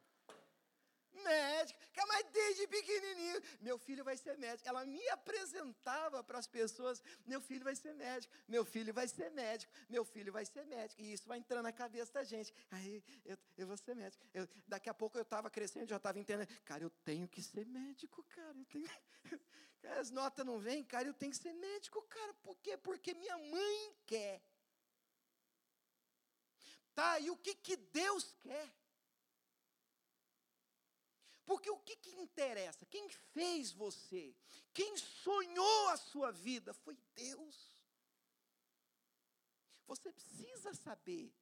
médico, mas desde pequenininho, meu filho vai ser médico. Ela me apresentava para as pessoas, meu filho vai ser médico, meu filho vai ser médico, meu filho vai ser médico. E isso vai entrando na cabeça da gente. Aí, eu, eu vou ser médico. Eu, daqui a pouco eu estava crescendo, já estava entendendo. Cara, eu tenho que ser médico, cara. Eu tenho, [laughs] as notas não vêm, cara, eu tenho que ser médico, cara. Por quê? Porque minha mãe quer. Tá, e o que, que Deus quer? Porque o que, que interessa? Quem fez você? Quem sonhou a sua vida? Foi Deus. Você precisa saber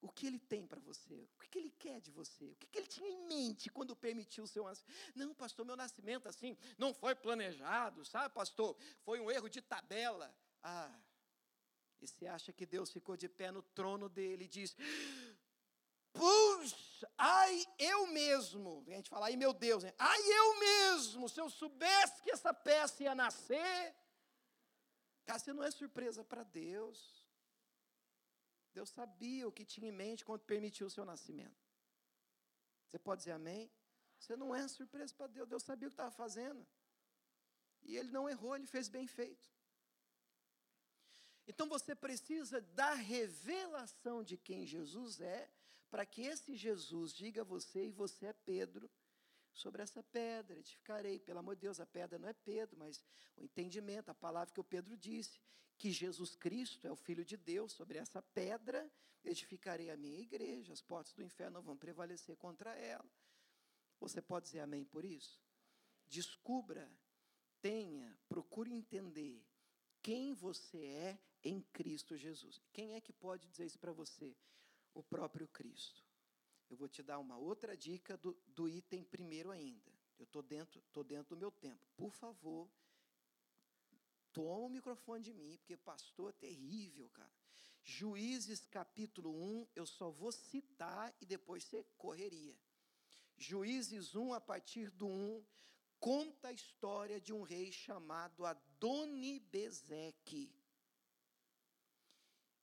o que ele tem para você, o que ele quer de você, o que ele tinha em mente quando permitiu o seu nascimento. Não, pastor, meu nascimento assim não foi planejado, sabe, pastor? Foi um erro de tabela. Ah, e você acha que Deus ficou de pé no trono dele e diz: Puxa, ai eu mesmo, a gente fala, ai meu Deus, né? ai eu mesmo, se eu soubesse que essa peça ia nascer. Cara, você não é surpresa para Deus. Deus sabia o que tinha em mente quando permitiu o seu nascimento. Você pode dizer amém? Você não é surpresa para Deus, Deus sabia o que estava fazendo. E ele não errou, ele fez bem feito. Então você precisa da revelação de quem Jesus é para que esse Jesus diga a você, e você é Pedro, sobre essa pedra, edificarei. Pelo amor de Deus, a pedra não é Pedro, mas o entendimento, a palavra que o Pedro disse, que Jesus Cristo é o Filho de Deus, sobre essa pedra edificarei a minha igreja, as portas do inferno não vão prevalecer contra ela. Você pode dizer amém por isso? Descubra, tenha, procure entender quem você é em Cristo Jesus. Quem é que pode dizer isso para você? O próprio Cristo. Eu vou te dar uma outra dica do, do item primeiro ainda. Eu estou dentro, tô dentro do meu tempo. Por favor, toma o microfone de mim, porque pastor é terrível, cara. Juízes capítulo 1, eu só vou citar e depois você correria. Juízes 1, a partir do 1, conta a história de um rei chamado Adonibezeque.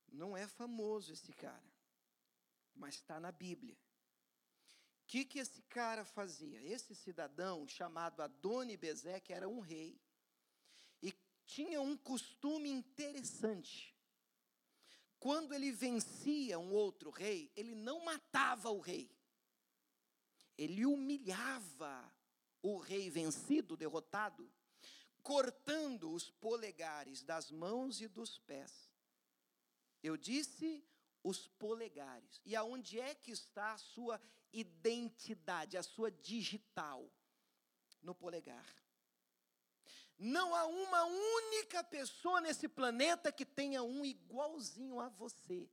Não é famoso esse cara mas está na Bíblia. O que, que esse cara fazia? Esse cidadão, chamado Adoni Bezeque, era um rei e tinha um costume interessante. Quando ele vencia um outro rei, ele não matava o rei, ele humilhava o rei vencido, derrotado, cortando os polegares das mãos e dos pés. Eu disse os polegares. E aonde é que está a sua identidade, a sua digital? No polegar. Não há uma única pessoa nesse planeta que tenha um igualzinho a você.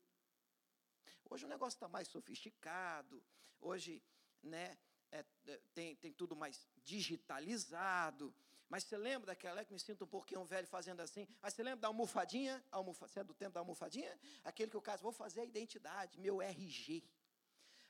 Hoje o negócio está mais sofisticado. Hoje, né, é, é, tem, tem tem tudo mais digitalizado. Mas você lembra daquela que me sinto um pouquinho velho fazendo assim? Mas você lembra da almofadinha? Almofa, você é do tempo da almofadinha? Aquele que o caso, vou fazer a identidade, meu RG.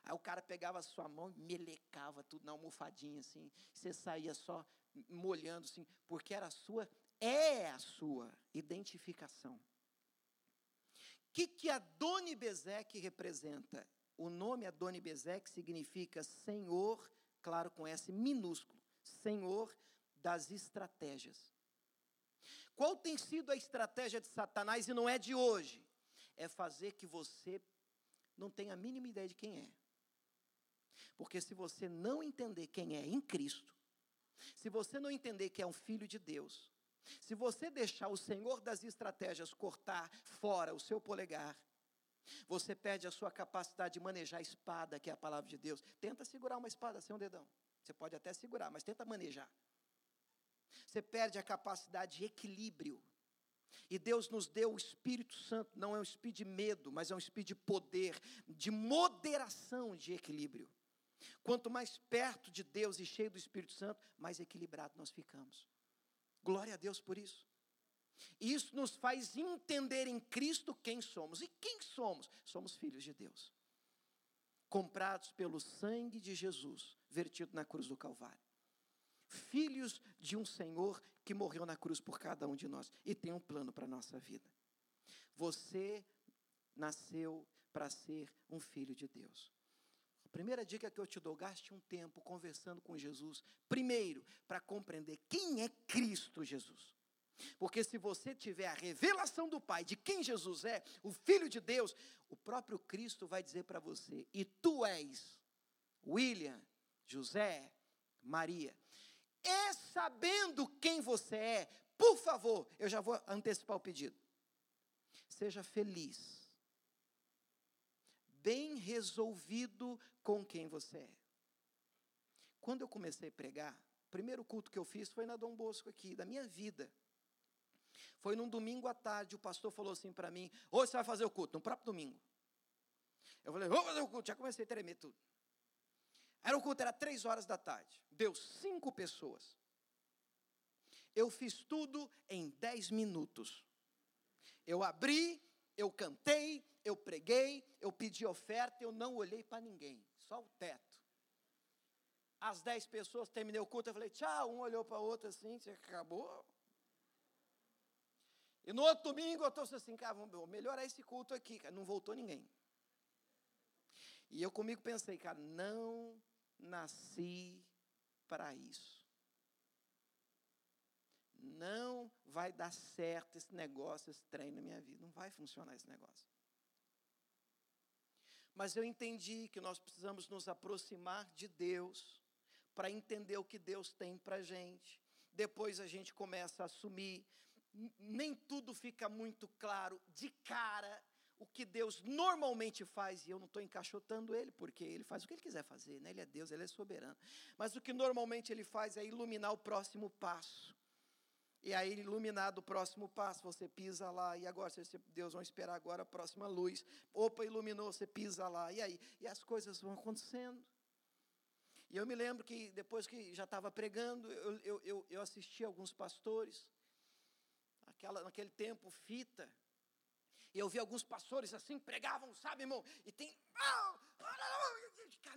Aí o cara pegava a sua mão e melecava tudo na almofadinha, assim. Você saía só molhando, assim, porque era a sua, é a sua identificação. O que, que Adoni Bezek representa? O nome Adoni Bezek significa Senhor, claro, com S minúsculo, Senhor das estratégias. Qual tem sido a estratégia de Satanás, e não é de hoje? É fazer que você não tenha a mínima ideia de quem é. Porque se você não entender quem é em Cristo, se você não entender que é um filho de Deus, se você deixar o Senhor das estratégias cortar fora o seu polegar, você perde a sua capacidade de manejar a espada, que é a palavra de Deus. Tenta segurar uma espada sem um dedão. Você pode até segurar, mas tenta manejar. Você perde a capacidade de equilíbrio. E Deus nos deu o Espírito Santo, não é um espírito de medo, mas é um espírito de poder, de moderação, de equilíbrio. Quanto mais perto de Deus e cheio do Espírito Santo, mais equilibrado nós ficamos. Glória a Deus por isso. Isso nos faz entender em Cristo quem somos. E quem somos? Somos filhos de Deus. Comprados pelo sangue de Jesus, vertido na cruz do Calvário. Filhos de um Senhor que morreu na cruz por cada um de nós e tem um plano para a nossa vida. Você nasceu para ser um filho de Deus. A primeira dica que eu te dou, gaste um tempo conversando com Jesus, primeiro, para compreender quem é Cristo Jesus. Porque se você tiver a revelação do Pai de quem Jesus é, o Filho de Deus, o próprio Cristo vai dizer para você: e tu és William, José, Maria. E sabendo quem você é, por favor, eu já vou antecipar o pedido. Seja feliz bem resolvido com quem você é. Quando eu comecei a pregar, o primeiro culto que eu fiz foi na Dom Bosco aqui, da minha vida. Foi num domingo à tarde, o pastor falou assim para mim: hoje você vai fazer o culto, no próprio domingo. Eu falei, vamos fazer o culto, já comecei a tremer tudo. Era o culto, era três horas da tarde. Deu cinco pessoas. Eu fiz tudo em dez minutos. Eu abri, eu cantei, eu preguei, eu pedi oferta, eu não olhei para ninguém, só o teto. As dez pessoas, terminei o culto, eu falei, tchau, um olhou para o outro assim, você acabou. E no outro domingo eu estou assim, cara, vamos melhorar esse culto aqui, cara. Não voltou ninguém. E eu comigo pensei, cara, não nasci para isso não vai dar certo esse negócio, esse trem na minha vida. Não vai funcionar esse negócio. Mas eu entendi que nós precisamos nos aproximar de Deus para entender o que Deus tem para a gente. Depois a gente começa a assumir. Nem tudo fica muito claro de cara o que Deus normalmente faz, e eu não estou encaixotando ele, porque ele faz o que ele quiser fazer, né? ele é Deus, ele é soberano. Mas o que normalmente ele faz é iluminar o próximo passo. E aí, iluminado o próximo passo, você pisa lá, e agora, Deus vai esperar agora a próxima luz. Opa, iluminou, você pisa lá, e aí? E as coisas vão acontecendo. E eu me lembro que depois que já estava pregando, eu, eu, eu, eu assisti alguns pastores, aquela, naquele tempo, fita, e eu vi alguns pastores assim, pregavam, sabe, irmão? E tem.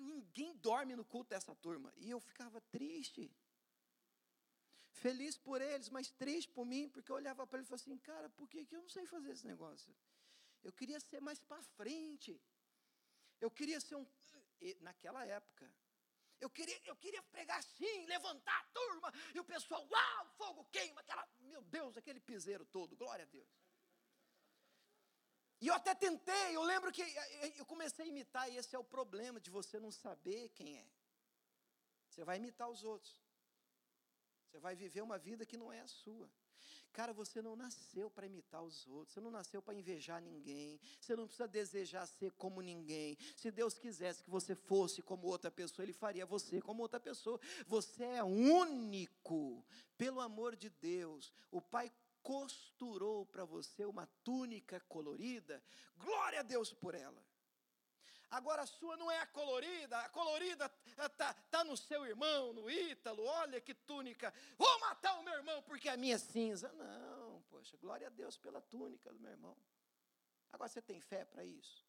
Ninguém dorme no culto dessa turma. E eu ficava triste feliz por eles, mas triste por mim, porque eu olhava para ele e falava assim, cara, por que, que eu não sei fazer esse negócio? Eu queria ser mais para frente. Eu queria ser um. Naquela época. Eu queria, eu queria pregar assim, levantar a turma, e o pessoal, uau, fogo queima, aquela, meu Deus, aquele piseiro todo, glória a Deus. E eu até tentei, eu lembro que eu comecei a imitar, e esse é o problema de você não saber quem é. Você vai imitar os outros. Você vai viver uma vida que não é a sua. Cara, você não nasceu para imitar os outros, você não nasceu para invejar ninguém, você não precisa desejar ser como ninguém. Se Deus quisesse que você fosse como outra pessoa, Ele faria você como outra pessoa. Você é único, pelo amor de Deus. O Pai costurou para você uma túnica colorida, glória a Deus por ela. Agora a sua não é a colorida, a colorida está tá no seu irmão, no Ítalo, olha que túnica, vou matar o meu irmão porque a minha é cinza. Não, poxa, glória a Deus pela túnica do meu irmão. Agora você tem fé para isso?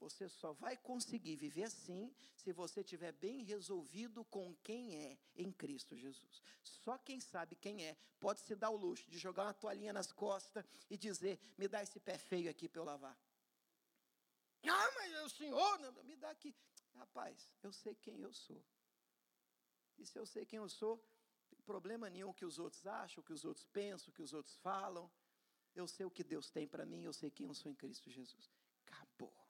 Você só vai conseguir viver assim se você estiver bem resolvido com quem é em Cristo Jesus. Só quem sabe quem é pode se dar o luxo de jogar uma toalhinha nas costas e dizer: me dá esse pé feio aqui para eu lavar. Ah, mas o senhor, me dá aqui. Rapaz, eu sei quem eu sou. E se eu sei quem eu sou, não problema nenhum que os outros acham, que os outros pensam, que os outros falam. Eu sei o que Deus tem para mim, eu sei quem eu sou em Cristo Jesus. Acabou.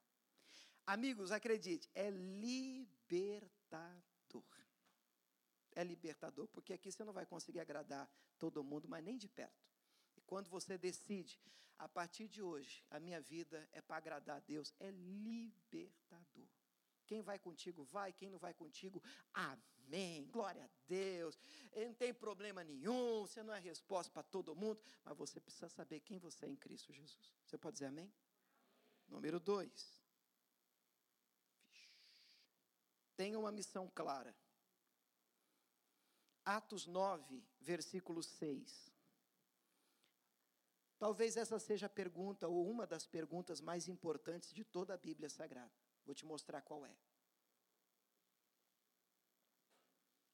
Amigos, acredite, é libertador. É libertador, porque aqui você não vai conseguir agradar todo mundo, mas nem de perto. E quando você decide, a partir de hoje, a minha vida é para agradar a Deus, é libertador. Quem vai contigo, vai. Quem não vai contigo, amém. Glória a Deus. Não tem problema nenhum. Você não é resposta para todo mundo. Mas você precisa saber quem você é em Cristo Jesus. Você pode dizer amém? amém. Número dois. Tenha uma missão clara. Atos 9, versículo 6. Talvez essa seja a pergunta, ou uma das perguntas mais importantes de toda a Bíblia Sagrada. Vou te mostrar qual é.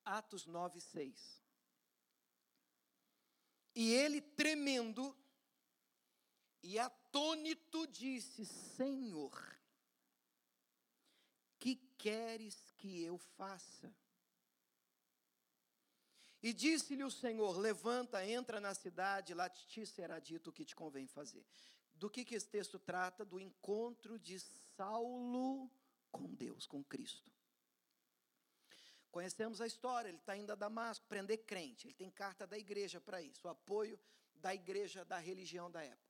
Atos 9, 6. E ele, tremendo e atônito, disse: Senhor, queres que eu faça? E disse-lhe o Senhor: Levanta, entra na cidade, lá te será dito o que te convém fazer. Do que, que esse texto trata? Do encontro de Saulo com Deus, com Cristo. Conhecemos a história, ele está indo a Damasco prender crente, ele tem carta da igreja para isso, o apoio da igreja da religião da época.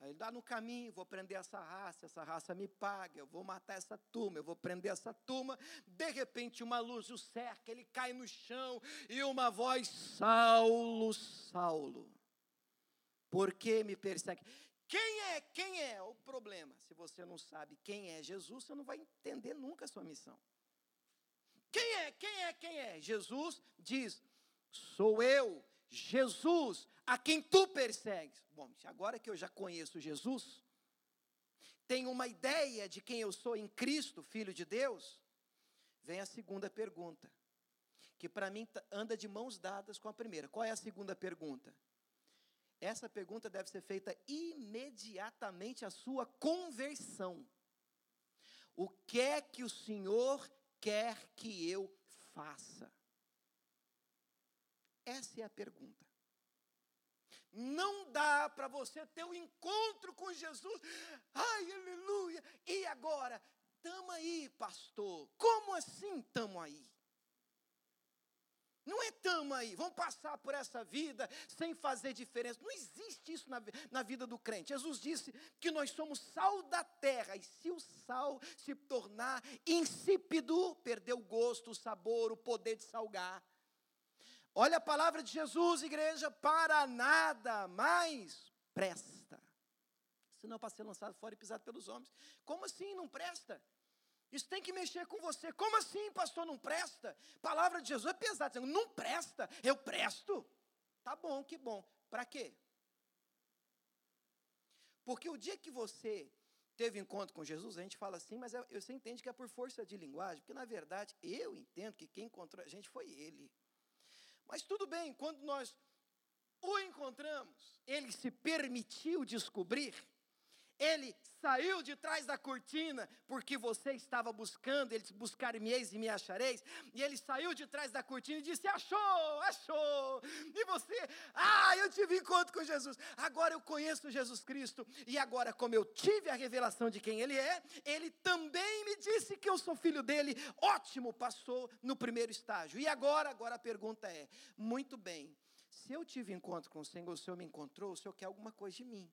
Aí ele dá no caminho, vou prender essa raça, essa raça me paga, eu vou matar essa turma, eu vou prender essa turma. De repente, uma luz o cerca, ele cai no chão e uma voz: Saulo, Saulo, por que me persegue? Quem é? Quem é? O problema, se você não sabe quem é Jesus, você não vai entender nunca a sua missão. Quem é? Quem é? Quem é? Jesus diz: Sou eu Jesus, a quem tu persegues. Bom, agora que eu já conheço Jesus, tenho uma ideia de quem eu sou em Cristo, Filho de Deus, vem a segunda pergunta, que para mim anda de mãos dadas com a primeira. Qual é a segunda pergunta? Essa pergunta deve ser feita imediatamente à sua conversão. O que é que o Senhor quer que eu faça? Essa é a pergunta. Não dá para você ter um encontro com Jesus. Ai, aleluia. E agora? Tamo aí, pastor. Como assim tamo aí? Não é tamo aí, vamos passar por essa vida sem fazer diferença. Não existe isso na, na vida do crente. Jesus disse que nós somos sal da terra, e se o sal se tornar insípido, perder o gosto, o sabor, o poder de salgar, Olha a palavra de Jesus, igreja, para nada mais presta. Senão para ser lançado fora e pisado pelos homens. Como assim não presta? Isso tem que mexer com você. Como assim, pastor, não presta? Palavra de Jesus é pesada, dizendo, não presta, eu presto. Tá bom, que bom. Para quê? Porque o dia que você teve encontro com Jesus, a gente fala assim, mas você entende que é por força de linguagem, porque na verdade eu entendo que quem encontrou a gente foi ele. Mas tudo bem, quando nós o encontramos, ele se permitiu descobrir, ele saiu de trás da cortina, porque você estava buscando, ele buscar-me-eis e me achareis, e ele saiu de trás da cortina e disse, achou, achou, e você, ah, eu tive encontro com Jesus, agora eu conheço Jesus Cristo, e agora como eu tive a revelação de quem ele é, ele também me disse que eu sou filho dele, ótimo, passou no primeiro estágio, e agora, agora a pergunta é, muito bem, se eu tive encontro com o Senhor, o Senhor me encontrou, o Senhor quer alguma coisa de mim,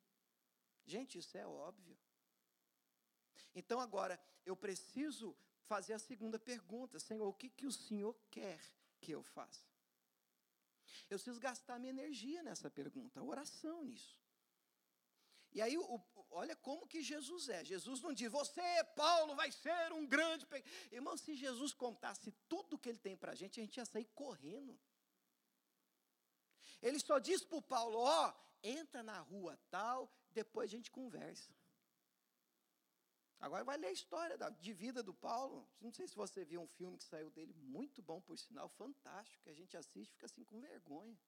Gente, isso é óbvio. Então agora, eu preciso fazer a segunda pergunta: Senhor, o que, que o Senhor quer que eu faça? Eu preciso gastar minha energia nessa pergunta, oração nisso. E aí, o, olha como que Jesus é. Jesus não diz, você, Paulo, vai ser um grande. Irmão, se Jesus contasse tudo que ele tem para a gente, a gente ia sair correndo. Ele só diz para o Paulo: ó, entra na rua tal, depois a gente conversa. Agora vai ler a história da, de vida do Paulo. Não sei se você viu um filme que saiu dele, muito bom, por sinal, fantástico, que a gente assiste e fica assim com vergonha.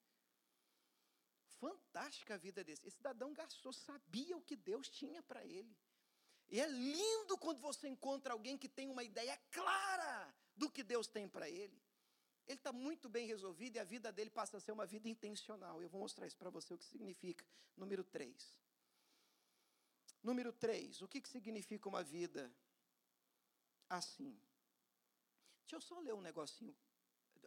Fantástica a vida desse. Esse cidadão gastou, sabia o que Deus tinha para ele. E é lindo quando você encontra alguém que tem uma ideia clara do que Deus tem para ele. Ele está muito bem resolvido e a vida dele passa a ser uma vida intencional. Eu vou mostrar isso para você o que significa. Número 3. Número 3, o que, que significa uma vida assim? Deixa eu só ler um negocinho,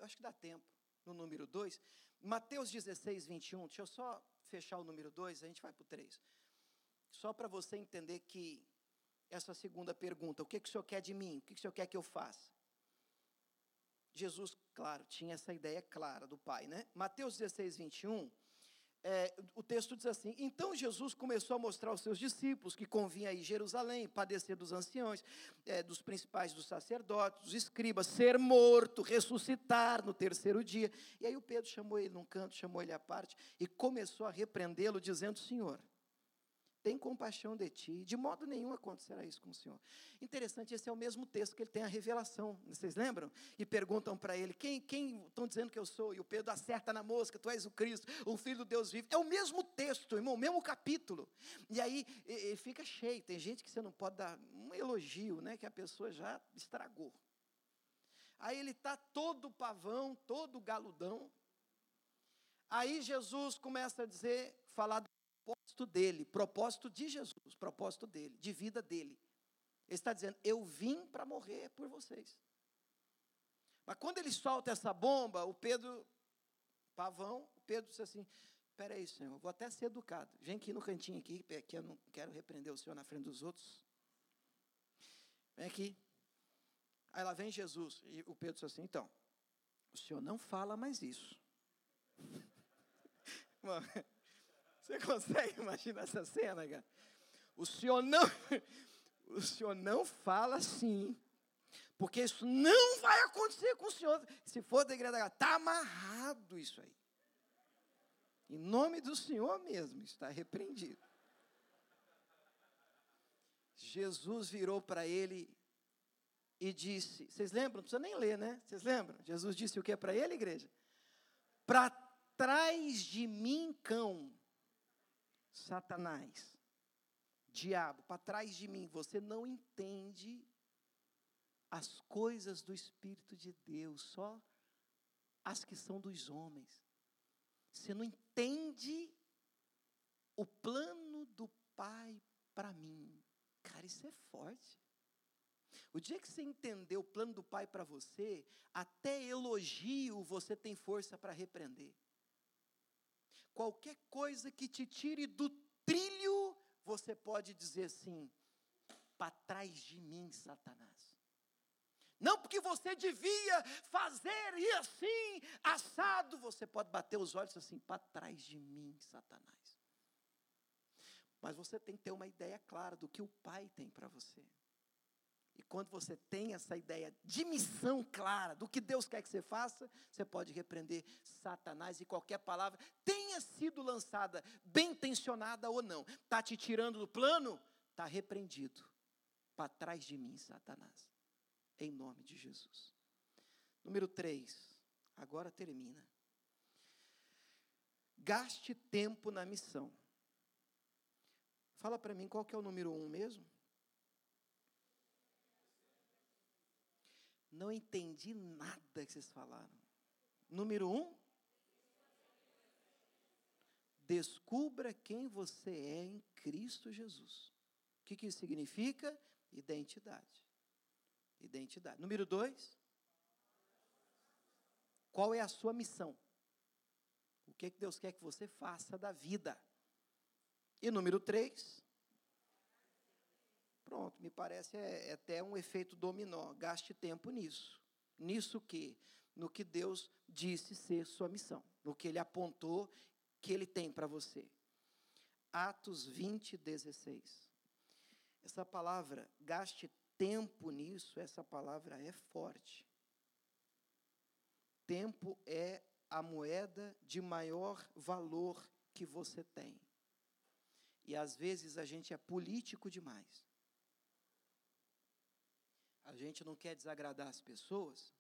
acho que dá tempo, no número 2. Mateus 16, 21, deixa eu só fechar o número 2, a gente vai para o 3. Só para você entender que essa segunda pergunta, o que, que o Senhor quer de mim? O que, que o Senhor quer que eu faça? Jesus, claro, tinha essa ideia clara do Pai, né? Mateus 16, 21 é, o texto diz assim: Então Jesus começou a mostrar aos seus discípulos que convinha ir Jerusalém, padecer dos anciões, é, dos principais dos sacerdotes, dos escribas, ser morto, ressuscitar no terceiro dia. E aí o Pedro chamou ele num canto, chamou ele à parte e começou a repreendê-lo, dizendo: Senhor, tem compaixão de ti, de modo nenhum acontecerá isso com o Senhor. Interessante, esse é o mesmo texto que ele tem a revelação, vocês lembram? E perguntam para ele, quem, quem estão dizendo que eu sou? E o Pedro acerta na mosca, tu és o Cristo, o Filho do Deus vivo. É o mesmo texto, irmão, o mesmo capítulo. E aí fica cheio, tem gente que você não pode dar um elogio, né, que a pessoa já estragou. Aí ele está todo pavão, todo galudão. Aí Jesus começa a dizer, falar propósito dele, propósito de Jesus, propósito dele, de vida dele. Ele está dizendo: Eu vim para morrer por vocês. Mas quando ele solta essa bomba, o Pedro, pavão, o Pedro disse assim: Espera aí, Senhor, vou até ser educado. Vem aqui no cantinho aqui, que eu não quero repreender o Senhor na frente dos outros. Vem aqui. Aí lá vem Jesus. E o Pedro disse assim: Então, o Senhor não fala mais isso. [laughs] você consegue [laughs] imaginar essa cena, cara? O senhor não, [laughs] o senhor não fala assim, porque isso não vai acontecer com o senhor. Se for degradar, está amarrado isso aí. Em nome do Senhor mesmo, está repreendido. Jesus virou para ele e disse: Vocês lembram? Não precisa nem ler, né? Vocês lembram? Jesus disse o que para ele, igreja? Para trás de mim, cão. Satanás, diabo, para trás de mim, você não entende as coisas do Espírito de Deus, só as que são dos homens. Você não entende o plano do Pai para mim. Cara, isso é forte. O dia que você entender o plano do Pai para você, até elogio você tem força para repreender. Qualquer coisa que te tire do trilho, você pode dizer assim: para trás de mim, Satanás. Não porque você devia fazer e assim, assado, você pode bater os olhos assim, para trás de mim, Satanás. Mas você tem que ter uma ideia clara do que o Pai tem para você. E quando você tem essa ideia de missão clara, do que Deus quer que você faça, você pode repreender Satanás e qualquer palavra tenha sido lançada, bem intencionada ou não, está te tirando do plano, está repreendido. Para trás de mim, Satanás. Em nome de Jesus. Número 3, agora termina. Gaste tempo na missão. Fala para mim qual que é o número um mesmo? Não entendi nada que vocês falaram. Número um, descubra quem você é em Cristo Jesus. O que, que isso significa? Identidade. Identidade. Número dois, qual é a sua missão? O que, que Deus quer que você faça da vida? E número três, Pronto, me parece é, é até um efeito dominó. Gaste tempo nisso. Nisso que? No que Deus disse ser sua missão. No que Ele apontou que Ele tem para você. Atos 20, 16. Essa palavra, gaste tempo nisso, essa palavra é forte. Tempo é a moeda de maior valor que você tem. E às vezes a gente é político demais. A gente não quer desagradar as pessoas.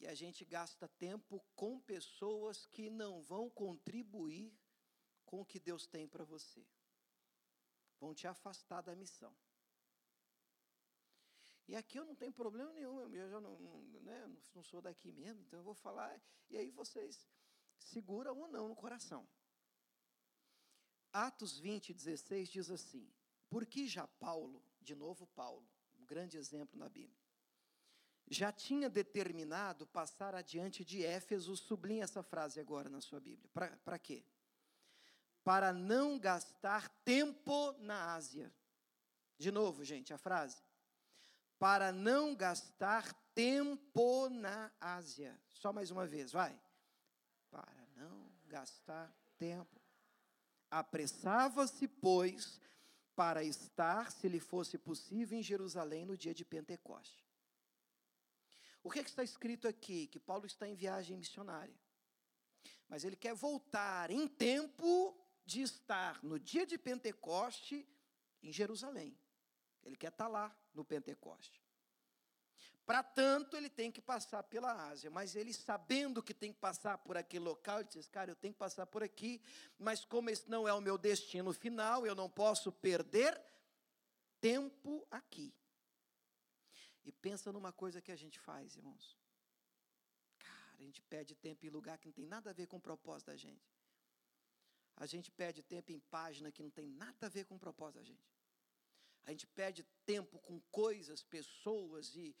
E a gente gasta tempo com pessoas que não vão contribuir com o que Deus tem para você. Vão te afastar da missão. E aqui eu não tenho problema nenhum, eu já não, não, né, não sou daqui mesmo, então eu vou falar, e aí vocês seguram ou não no coração. Atos 20, 16 diz assim: Porque já Paulo, de novo Paulo, grande exemplo na Bíblia, já tinha determinado passar adiante de Éfeso, sublinha essa frase agora na sua Bíblia. Para quê? Para não gastar tempo na Ásia. De novo, gente, a frase para não gastar tempo na Ásia. Só mais uma vez, vai. Para não gastar tempo. Apressava-se, pois, para estar, se lhe fosse possível, em Jerusalém no dia de Pentecoste. O que, é que está escrito aqui? Que Paulo está em viagem missionária. Mas ele quer voltar em tempo de estar no dia de Pentecoste em Jerusalém. Ele quer estar lá no Pentecoste. Para tanto, ele tem que passar pela Ásia, mas ele sabendo que tem que passar por aquele local, ele diz: Cara, eu tenho que passar por aqui, mas como esse não é o meu destino final, eu não posso perder tempo aqui. E pensa numa coisa que a gente faz, irmãos. Cara, a gente perde tempo em lugar que não tem nada a ver com o propósito da gente. A gente perde tempo em página que não tem nada a ver com o propósito da gente. A gente perde tempo com coisas, pessoas e,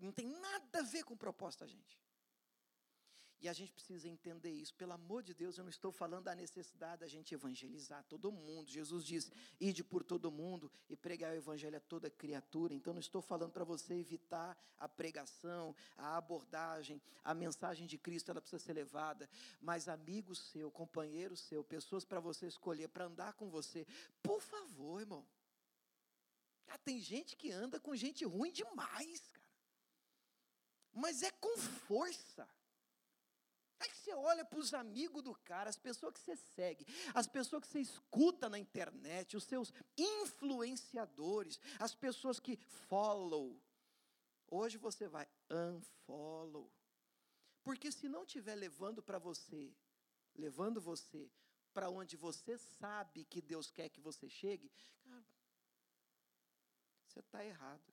não tem nada a ver com da gente. E a gente precisa entender isso. Pelo amor de Deus, eu não estou falando da necessidade da gente evangelizar todo mundo. Jesus diz: ide por todo mundo e pregar o evangelho a toda criatura. Então, não estou falando para você evitar a pregação, a abordagem, a mensagem de Cristo, ela precisa ser levada. Mas, amigo seu, companheiro seu, pessoas para você escolher, para andar com você, por favor, irmão. Ah, tem gente que anda com gente ruim demais. Mas é com força. Aí você olha para os amigos do cara, as pessoas que você segue, as pessoas que você escuta na internet, os seus influenciadores, as pessoas que follow. Hoje você vai unfollow. Porque se não estiver levando para você, levando você para onde você sabe que Deus quer que você chegue, cara, você está errado.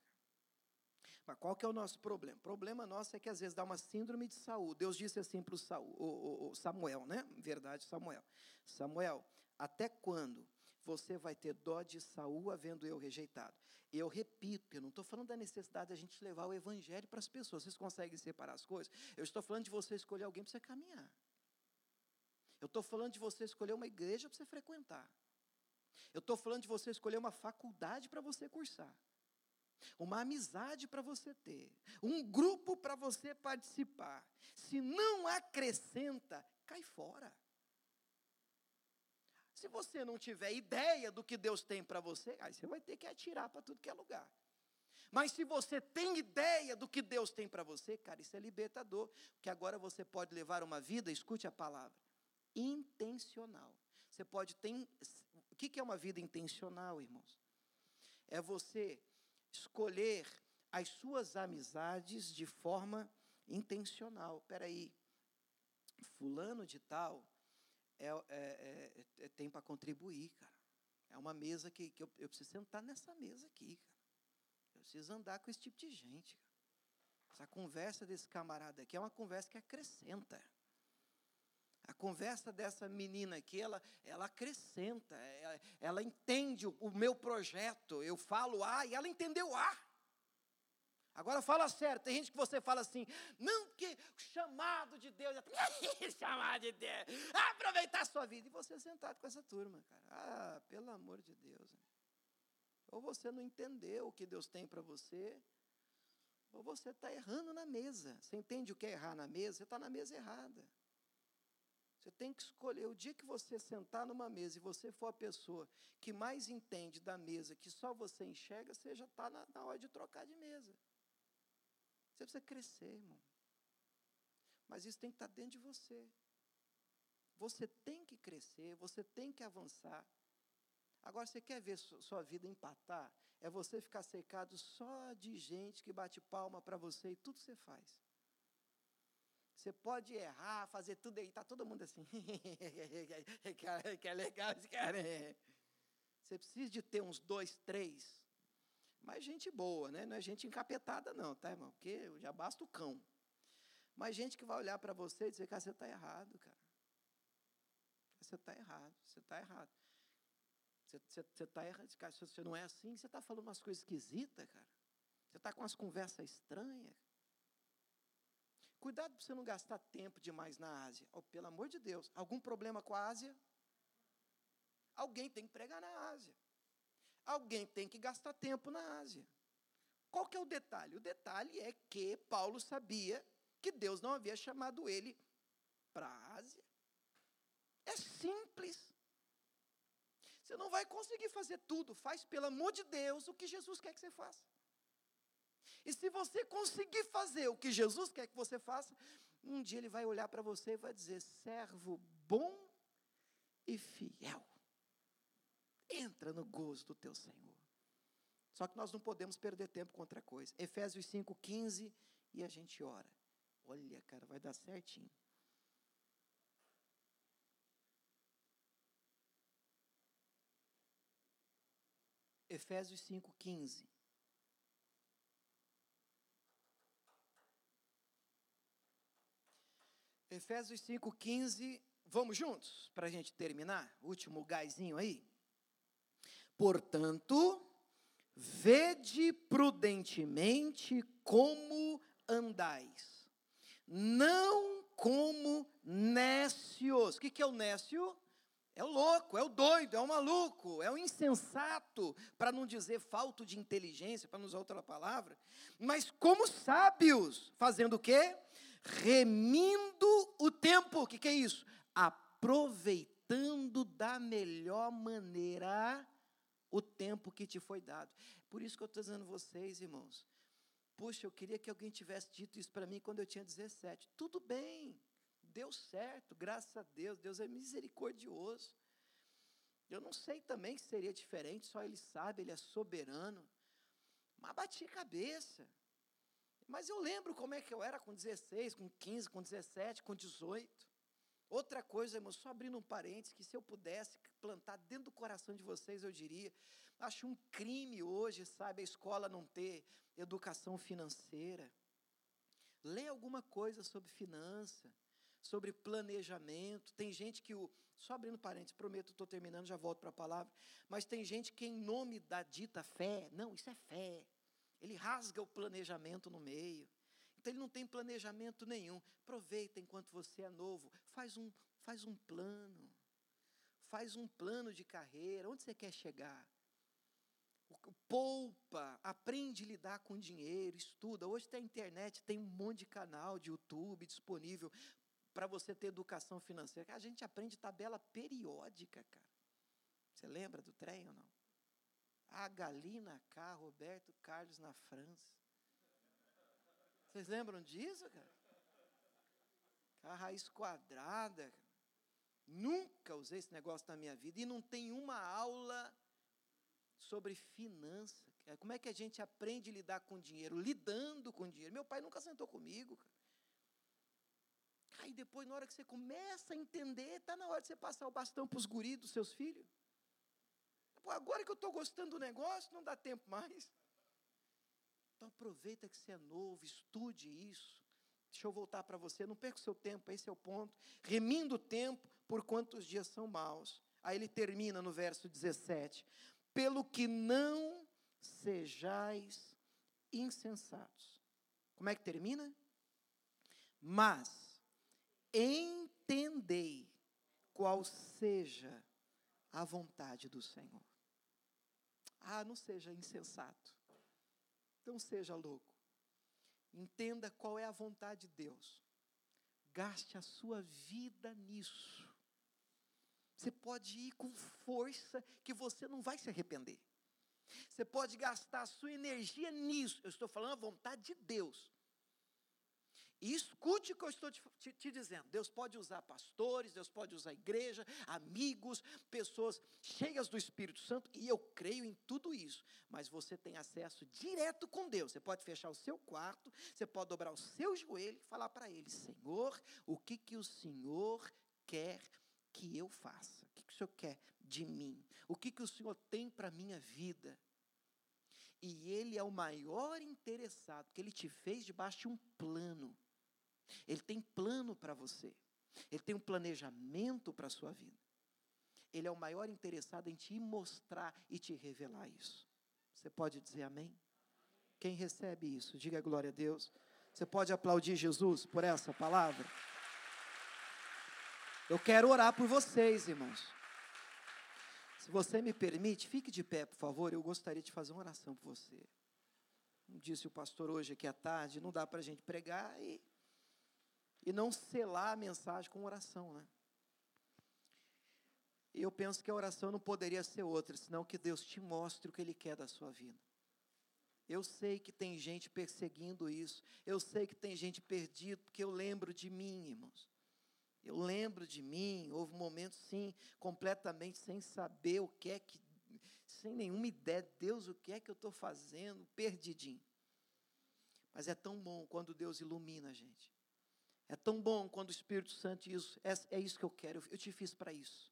Mas qual que é o nosso problema? O problema nosso é que às vezes dá uma síndrome de Saul. Deus disse assim para o Samuel, né? Verdade, Samuel. Samuel, até quando você vai ter dó de Saul havendo eu rejeitado? Eu repito, eu não estou falando da necessidade de a gente levar o evangelho para as pessoas. Vocês conseguem separar as coisas? Eu estou falando de você escolher alguém para você caminhar. Eu estou falando de você escolher uma igreja para você frequentar. Eu estou falando de você escolher uma faculdade para você cursar uma amizade para você ter, um grupo para você participar. Se não acrescenta, cai fora. Se você não tiver ideia do que Deus tem para você, aí você vai ter que atirar para tudo que é lugar. Mas se você tem ideia do que Deus tem para você, cara, isso é libertador, porque agora você pode levar uma vida, escute a palavra, intencional. Você pode ter. O que é uma vida intencional, irmãos? É você escolher as suas amizades de forma intencional. Espera aí, fulano de tal é, é, é, é tem para contribuir, cara. É uma mesa que, que eu, eu, preciso sentar nessa mesa aqui, cara. Eu preciso andar com esse tipo de gente. Cara. Essa conversa desse camarada aqui é uma conversa que acrescenta. A conversa dessa menina aqui, ela, ela acrescenta, ela, ela entende o, o, meu projeto. Eu falo A e ela entendeu A. Agora fala sério, tem gente que você fala assim, não, o chamado de Deus é [laughs] chamado de Deus, aproveitar a sua vida. E você sentado com essa turma, cara. Ah, pelo amor de Deus. Ou você não entendeu o que Deus tem para você, ou você está errando na mesa. Você entende o que é errar na mesa? Você está na mesa errada. Você tem que escolher. O dia que você sentar numa mesa e você for a pessoa que mais entende da mesa, que só você enxerga, você já está na, na hora de trocar de mesa. Você precisa crescer, irmão. Mas isso tem que estar tá dentro de você. Você tem que crescer, você tem que avançar. Agora, você quer ver sua vida empatar? É você ficar secado só de gente que bate palma para você e tudo você faz. Você pode errar, fazer tudo aí, está todo mundo assim. [laughs] que é legal esse cara. Você precisa de ter uns dois, três. Mas gente boa, né? Não é gente encapetada, não, tá, irmão? Porque já basta o cão. Mas gente que vai olhar para você e dizer, cara, você está errado, cara. Você está errado, você está errado. Você está errado, cara. Você não é assim, você está falando umas coisas esquisitas, cara. Você está com umas conversas estranhas. Cuidado para você não gastar tempo demais na Ásia. Oh, pelo amor de Deus, algum problema com a Ásia? Alguém tem que pregar na Ásia. Alguém tem que gastar tempo na Ásia. Qual que é o detalhe? O detalhe é que Paulo sabia que Deus não havia chamado ele para a Ásia. É simples. Você não vai conseguir fazer tudo. Faz, pelo amor de Deus, o que Jesus quer que você faça. E se você conseguir fazer o que Jesus quer que você faça, um dia ele vai olhar para você e vai dizer: servo bom e fiel. Entra no gozo do teu Senhor. Só que nós não podemos perder tempo com outra coisa. Efésios 5,15 e a gente ora. Olha, cara, vai dar certinho. Efésios 5,15. Efésios 5,15, vamos juntos para a gente terminar? Último gásinho aí. Portanto, vede prudentemente como andais, não como nécios. O que é o nécio? É o louco, é o doido, é o maluco, é o insensato, para não dizer falto de inteligência, para não usar outra palavra, mas como sábios, fazendo o quê? Remindo o tempo. O que, que é isso? Aproveitando da melhor maneira o tempo que te foi dado. Por isso que eu estou dizendo a vocês, irmãos. Puxa, eu queria que alguém tivesse dito isso para mim quando eu tinha 17. Tudo bem, deu certo, graças a Deus. Deus é misericordioso. Eu não sei também se seria diferente, só Ele sabe, Ele é soberano. Mas bati cabeça. Mas eu lembro como é que eu era com 16, com 15, com 17, com 18. Outra coisa, irmão, só abrindo um parênteses, que se eu pudesse plantar dentro do coração de vocês, eu diria, acho um crime hoje, sabe, a escola não ter educação financeira. Lê alguma coisa sobre finança, sobre planejamento. Tem gente que o. Só abrindo parênteses, prometo, estou terminando, já volto para a palavra. Mas tem gente que, em nome da dita fé, não, isso é fé. Ele rasga o planejamento no meio. Então ele não tem planejamento nenhum. Aproveita enquanto você é novo. Faz um, faz um plano. Faz um plano de carreira. Onde você quer chegar? Poupa, aprende a lidar com dinheiro, estuda. Hoje tem a internet, tem um monte de canal de YouTube disponível para você ter educação financeira. A gente aprende tabela periódica, cara. Você lembra do trem ou não? A Galina K, Roberto Carlos na França. Vocês lembram disso, cara? A raiz quadrada. Nunca usei esse negócio na minha vida. E não tem uma aula sobre finança. Como é que a gente aprende a lidar com dinheiro? Lidando com dinheiro. Meu pai nunca sentou comigo. Aí depois, na hora que você começa a entender, está na hora de você passar o bastão para os guris dos seus filhos. Pô, agora que eu estou gostando do negócio, não dá tempo mais. Então aproveita que você é novo, estude isso. Deixa eu voltar para você, não perca o seu tempo, esse é o ponto. Remindo o tempo por quantos dias são maus. Aí ele termina no verso 17: Pelo que não sejais insensatos. Como é que termina? Mas entendei qual seja a vontade do Senhor. Ah, não seja insensato. Não seja louco. Entenda qual é a vontade de Deus. gaste a sua vida nisso. Você pode ir com força que você não vai se arrepender. Você pode gastar a sua energia nisso. Eu estou falando a vontade de Deus. E escute o que eu estou te, te, te, dizendo. Deus pode usar pastores, Deus pode usar igreja, amigos, pessoas cheias do Espírito Santo, e eu creio em tudo isso. Mas você tem acesso direto com Deus. Você pode fechar o seu quarto, você pode dobrar o seu joelho e falar para Ele: Senhor, o que, que o Senhor quer que eu faça? O que, que o Senhor quer de mim? O que, que o Senhor tem para a minha vida? E Ele é o maior interessado, porque Ele te fez debaixo de um plano. Ele tem plano para você. Ele tem um planejamento para a sua vida. Ele é o maior interessado em te mostrar e te revelar isso. Você pode dizer amém? Quem recebe isso, diga glória a Deus. Você pode aplaudir Jesus por essa palavra? Eu quero orar por vocês, irmãos. Se você me permite, fique de pé, por favor. Eu gostaria de fazer uma oração por você. Disse o pastor hoje aqui à tarde, não dá para a gente pregar e e não selar a mensagem com oração, né? E eu penso que a oração não poderia ser outra, senão que Deus te mostre o que Ele quer da sua vida. Eu sei que tem gente perseguindo isso, eu sei que tem gente perdido, porque eu lembro de mim, irmãos. Eu lembro de mim, houve um momento, sim, completamente sem saber o que é que, sem nenhuma ideia, Deus, o que é que eu estou fazendo, perdidinho. Mas é tão bom quando Deus ilumina a gente. É tão bom quando o Espírito Santo diz: é, é isso que eu quero, eu te fiz para isso.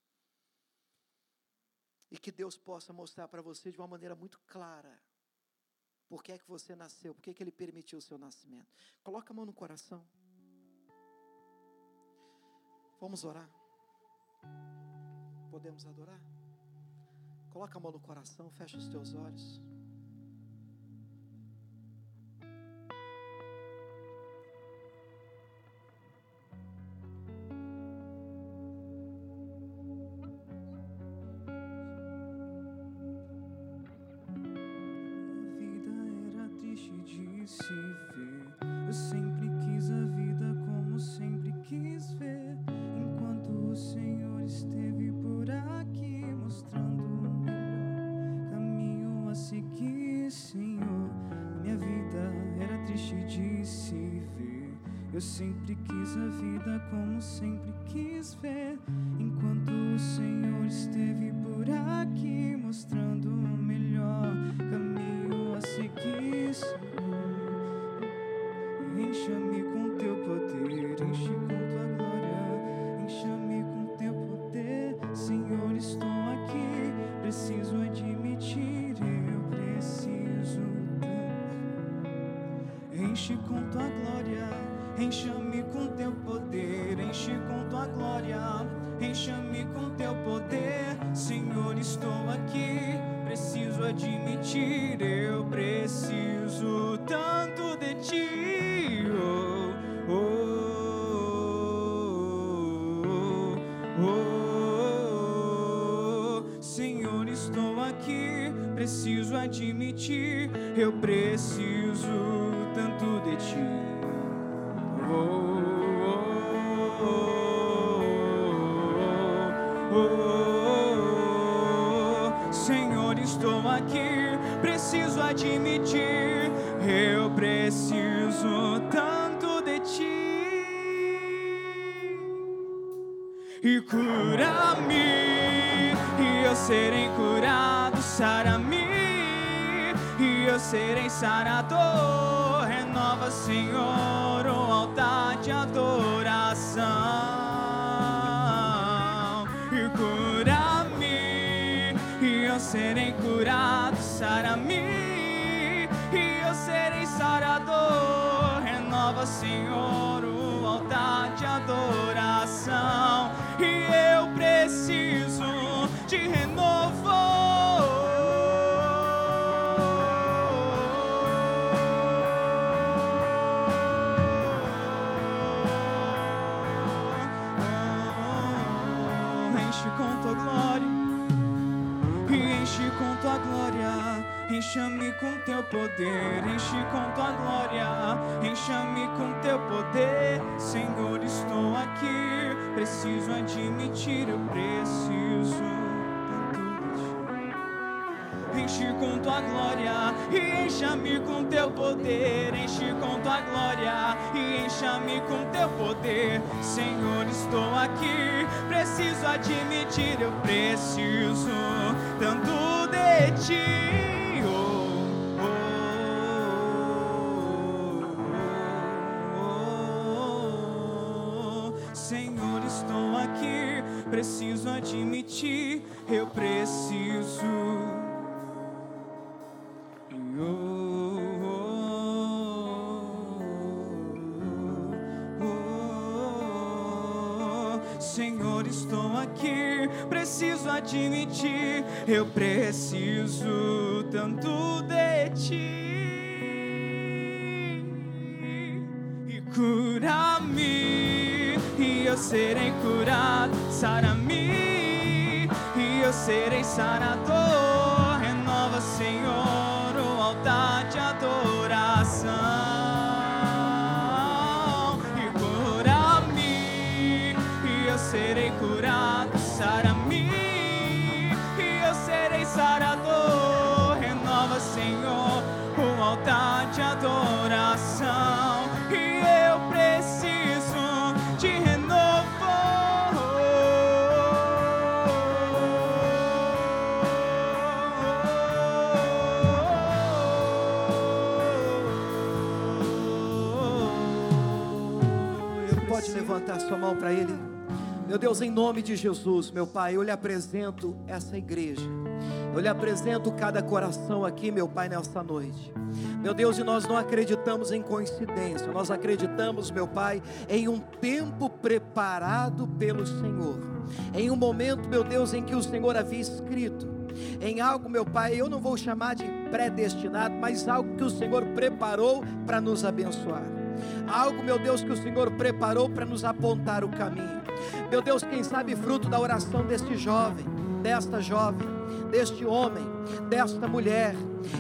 E que Deus possa mostrar para você de uma maneira muito clara por que é que você nasceu, por que, é que Ele permitiu o seu nascimento. Coloca a mão no coração. Vamos orar. Podemos adorar? Coloca a mão no coração, fecha os teus olhos. Encha-me com teu poder, aqui, preciso admitir, eu preciso tanto de ti. E cura-me, e eu serei curado, sara-me, e eu serei sarador. Renova, Senhor, o altar de adoração. eu serei curado, sara-me, e eu serei sarador. Renova, Senhor, Encha-me com teu poder, enche com tua glória, encha-me com teu poder, Senhor, estou aqui. Preciso admitir, eu preciso enche com tua glória e encha-me com teu poder, enche com tua glória e encha-me com teu poder. Senhor, estou aqui, preciso admitir, eu preciso tanto de ti. Preciso admitir, eu preciso. Senhor, estou aqui, preciso admitir, eu preciso tanto de ti. Serei curado, sara-me, e eu serei sarador. Sua mão para Ele. Meu Deus, em nome de Jesus, meu Pai, eu lhe apresento essa igreja. Eu lhe apresento cada coração aqui, meu Pai, nesta noite. Meu Deus, e nós não acreditamos em coincidência, nós acreditamos, meu Pai, em um tempo preparado pelo Senhor. Em um momento, meu Deus, em que o Senhor havia escrito, em algo, meu Pai, eu não vou chamar de predestinado, mas algo que o Senhor preparou para nos abençoar. Algo, meu Deus, que o Senhor preparou para nos apontar o caminho. Meu Deus, quem sabe fruto da oração deste jovem, desta jovem, deste homem, desta mulher.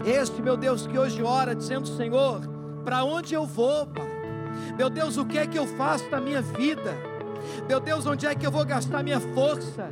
Este, meu Deus, que hoje ora dizendo: Senhor, para onde eu vou, Pai? Meu Deus, o que é que eu faço da minha vida? Meu Deus, onde é que eu vou gastar minha força?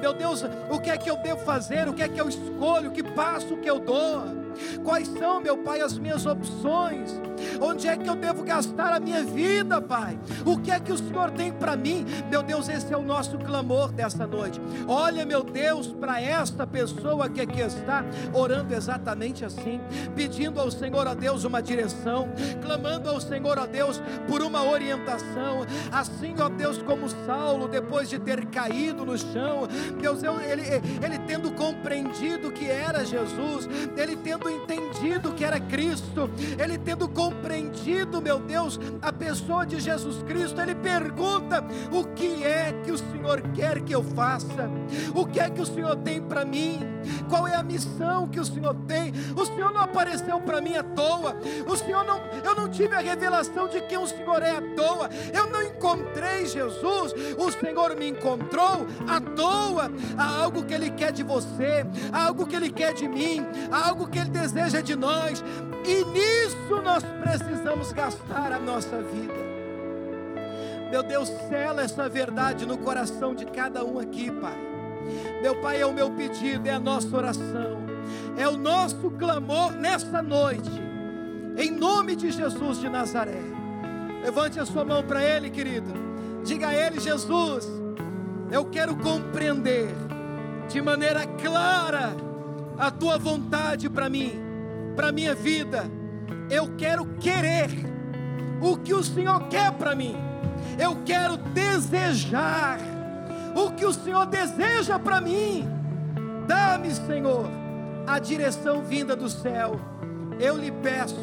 Meu Deus, o que é que eu devo fazer? O que é que eu escolho? Que passo que eu dou? Quais são, meu Pai, as minhas opções? Onde é que eu devo gastar a minha vida, Pai? O que é que o Senhor tem para mim? Meu Deus, esse é o nosso clamor dessa noite. Olha, meu Deus, para esta pessoa que aqui está orando exatamente assim, pedindo ao Senhor a Deus uma direção, clamando ao Senhor a Deus por uma orientação, assim, ó Deus, como Saulo, depois de ter caído no chão, Deus, ele, ele tendo compreendido que era Jesus, ele tendo entendido que era Cristo, ele tendo compreendido, meu Deus, a pessoa de Jesus Cristo, ele pergunta: o que é que o Senhor quer que eu faça? O que é que o Senhor tem para mim? Qual é a missão que o Senhor tem? O Senhor não apareceu para mim à toa. O Senhor não, eu não tive a revelação de quem o Senhor é à toa. Eu não encontrei Jesus. O Senhor me encontrou à toa. Há algo que Ele quer de você, há algo que Ele quer de mim, há algo que Ele deseja de nós. E nisso nós precisamos gastar a nossa vida. Meu Deus, sela essa verdade no coração de cada um aqui, Pai. Meu Pai, é o meu pedido, é a nossa oração, é o nosso clamor nesta noite, em nome de Jesus de Nazaré. Levante a sua mão para Ele, querido. Diga a Ele, Jesus, eu quero compreender de maneira clara a Tua vontade para mim, para minha vida. Eu quero querer o que o Senhor quer para mim. Eu quero desejar o que o Senhor deseja para mim. Dá-me, Senhor, a direção vinda do céu. Eu lhe peço,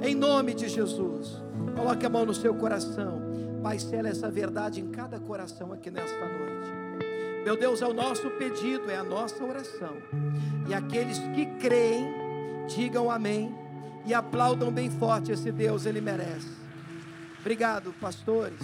em nome de Jesus. Coloque a mão no seu coração. Pai, sela essa verdade em cada coração aqui nesta noite. Meu Deus, é o nosso pedido, é a nossa oração. E aqueles que creem, digam amém e aplaudam bem forte esse Deus, ele merece. Obrigado, pastores.